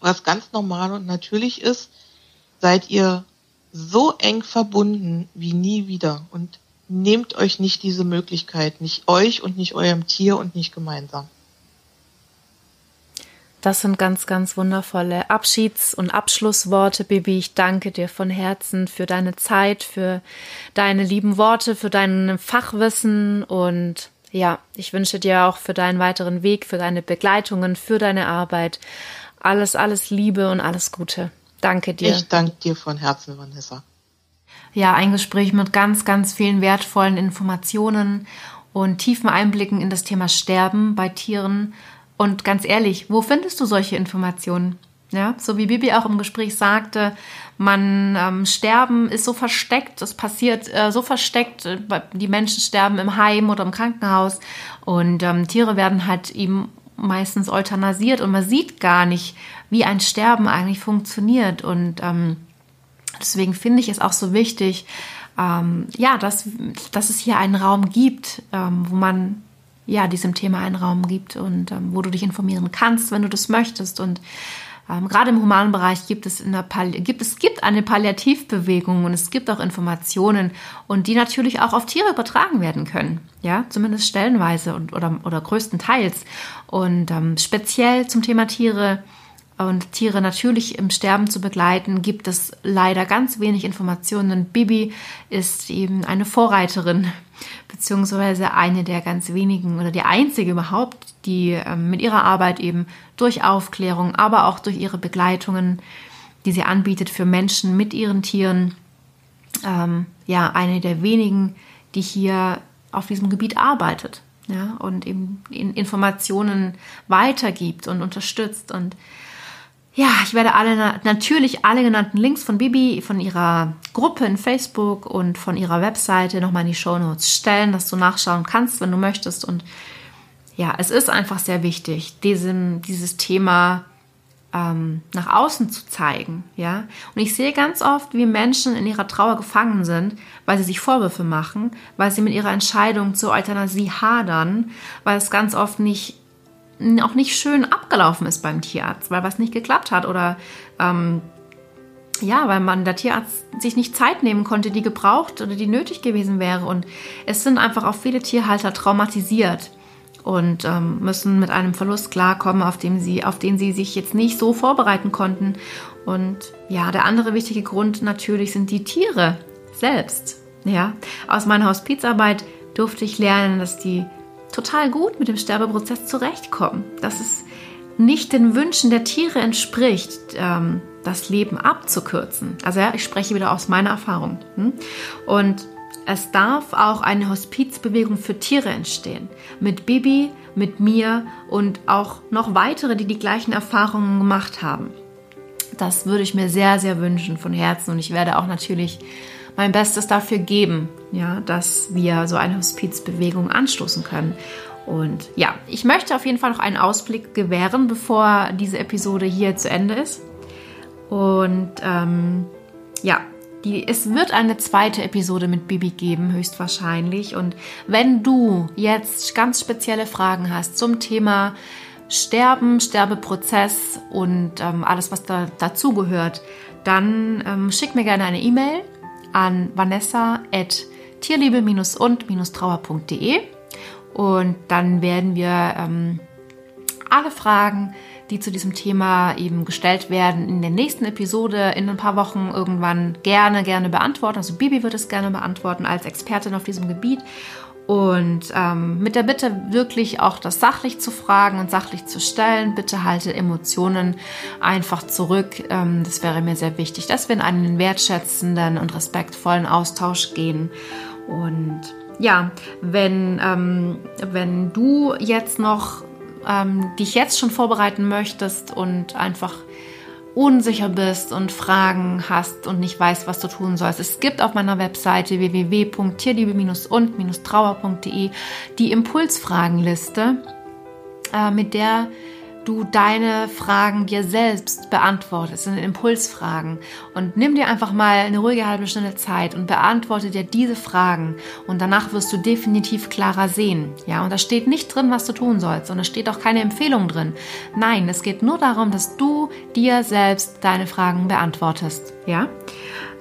was ganz normal und natürlich ist, seid ihr so eng verbunden wie nie wieder und nehmt euch nicht diese Möglichkeit, nicht euch und nicht eurem Tier und nicht gemeinsam. Das sind ganz, ganz wundervolle Abschieds- und Abschlussworte, Bibi. Ich danke dir von Herzen für deine Zeit, für deine lieben Worte, für dein Fachwissen und ja, ich wünsche dir auch für deinen weiteren Weg, für deine Begleitungen, für deine Arbeit alles, alles Liebe und alles Gute. Danke dir. Ich danke dir von Herzen, Vanessa. Ja, ein Gespräch mit ganz, ganz vielen wertvollen Informationen und tiefen Einblicken in das Thema Sterben bei Tieren und ganz ehrlich, wo findest du solche Informationen? Ja, so wie Bibi auch im Gespräch sagte, man ähm, sterben ist so versteckt, es passiert äh, so versteckt, äh, die Menschen sterben im Heim oder im Krankenhaus und ähm, Tiere werden halt eben meistens euthanasiert und man sieht gar nicht, wie ein Sterben eigentlich funktioniert und ähm, deswegen finde ich es auch so wichtig, ähm, ja, dass, dass es hier einen Raum gibt, ähm, wo man ja, diesem Thema einen Raum gibt und ähm, wo du dich informieren kannst, wenn du das möchtest. Und ähm, gerade im humanen Bereich gibt es, in der gibt, es gibt eine Palliativbewegung und es gibt auch Informationen und die natürlich auch auf Tiere übertragen werden können. Ja, zumindest stellenweise und, oder, oder größtenteils. Und ähm, speziell zum Thema Tiere und Tiere natürlich im Sterben zu begleiten, gibt es leider ganz wenig Informationen. Bibi ist eben eine Vorreiterin, beziehungsweise eine der ganz wenigen oder die einzige überhaupt, die ähm, mit ihrer Arbeit eben durch Aufklärung, aber auch durch ihre Begleitungen, die sie anbietet für Menschen mit ihren Tieren, ähm, ja, eine der wenigen, die hier auf diesem Gebiet arbeitet ja, und eben Informationen weitergibt und unterstützt. Und ja, ich werde alle natürlich alle genannten Links von Bibi, von ihrer Gruppe in Facebook und von ihrer Webseite nochmal in die Show Notes stellen, dass du nachschauen kannst, wenn du möchtest. Und ja, es ist einfach sehr wichtig, diesem, dieses Thema ähm, nach außen zu zeigen. Ja? Und ich sehe ganz oft, wie Menschen in ihrer Trauer gefangen sind, weil sie sich Vorwürfe machen, weil sie mit ihrer Entscheidung zur Euthanasie hadern, weil es ganz oft nicht auch nicht schön abgelaufen ist beim Tierarzt, weil was nicht geklappt hat oder ähm, ja, weil man der Tierarzt sich nicht Zeit nehmen konnte, die gebraucht oder die nötig gewesen wäre. Und es sind einfach auch viele Tierhalter traumatisiert und ähm, müssen mit einem Verlust klarkommen, auf, dem sie, auf den sie sich jetzt nicht so vorbereiten konnten. Und ja, der andere wichtige Grund natürlich sind die Tiere selbst. Ja, aus meiner Hospizarbeit durfte ich lernen, dass die total gut mit dem Sterbeprozess zurechtkommen, dass es nicht den Wünschen der Tiere entspricht, ähm, das Leben abzukürzen. Also ja, ich spreche wieder aus meiner Erfahrung. Hm? Und es darf auch eine Hospizbewegung für Tiere entstehen. Mit Bibi, mit mir und auch noch weitere, die die gleichen Erfahrungen gemacht haben. Das würde ich mir sehr, sehr wünschen von Herzen und ich werde auch natürlich mein Bestes dafür geben, ja, dass wir so eine Hospizbewegung anstoßen können. Und ja, ich möchte auf jeden Fall noch einen Ausblick gewähren, bevor diese Episode hier zu Ende ist. Und ähm, ja, die, es wird eine zweite Episode mit Bibi geben, höchstwahrscheinlich. Und wenn du jetzt ganz spezielle Fragen hast zum Thema Sterben, Sterbeprozess und ähm, alles, was da dazugehört, dann ähm, schick mir gerne eine E-Mail an vanessa.tierliebe-und-trauer.de und dann werden wir ähm, alle Fragen die zu diesem Thema eben gestellt werden, in der nächsten Episode in ein paar Wochen irgendwann gerne, gerne beantworten. Also Bibi wird es gerne beantworten als Expertin auf diesem Gebiet. Und ähm, mit der Bitte wirklich auch das sachlich zu fragen und sachlich zu stellen. Bitte halte Emotionen einfach zurück. Ähm, das wäre mir sehr wichtig, dass wir in einen wertschätzenden und respektvollen Austausch gehen. Und ja, wenn, ähm, wenn du jetzt noch ähm, dich jetzt schon vorbereiten möchtest und einfach unsicher bist und Fragen hast und nicht weißt, was du tun sollst. Es gibt auf meiner Webseite www.tierliebe-und-trauer.de die Impulsfragenliste, äh, mit der du deine Fragen dir selbst beantwortest, sind Impulsfragen. Und nimm dir einfach mal eine ruhige halbe Stunde Zeit und beantworte dir diese Fragen. Und danach wirst du definitiv klarer sehen. Ja, und da steht nicht drin, was du tun sollst. Und da steht auch keine Empfehlung drin. Nein, es geht nur darum, dass du dir selbst deine Fragen beantwortest. Ja,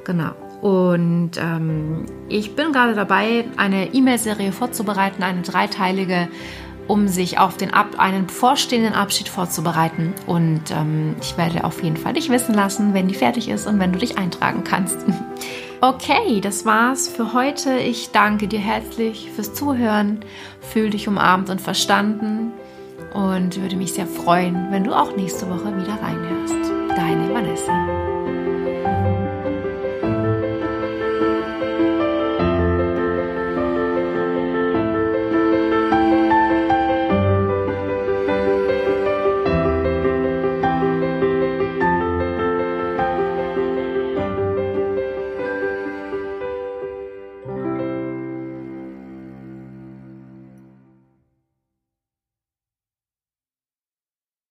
genau. Und ähm, ich bin gerade dabei, eine E-Mail-Serie vorzubereiten, eine dreiteilige um sich auf den Ab einen bevorstehenden Abschied vorzubereiten. Und ähm, ich werde auf jeden Fall dich wissen lassen, wenn die fertig ist und wenn du dich eintragen kannst. Okay, das war's für heute. Ich danke dir herzlich fürs Zuhören. Fühl dich umarmt und verstanden und würde mich sehr freuen, wenn du auch nächste Woche wieder reinhörst. Deine Vanessa.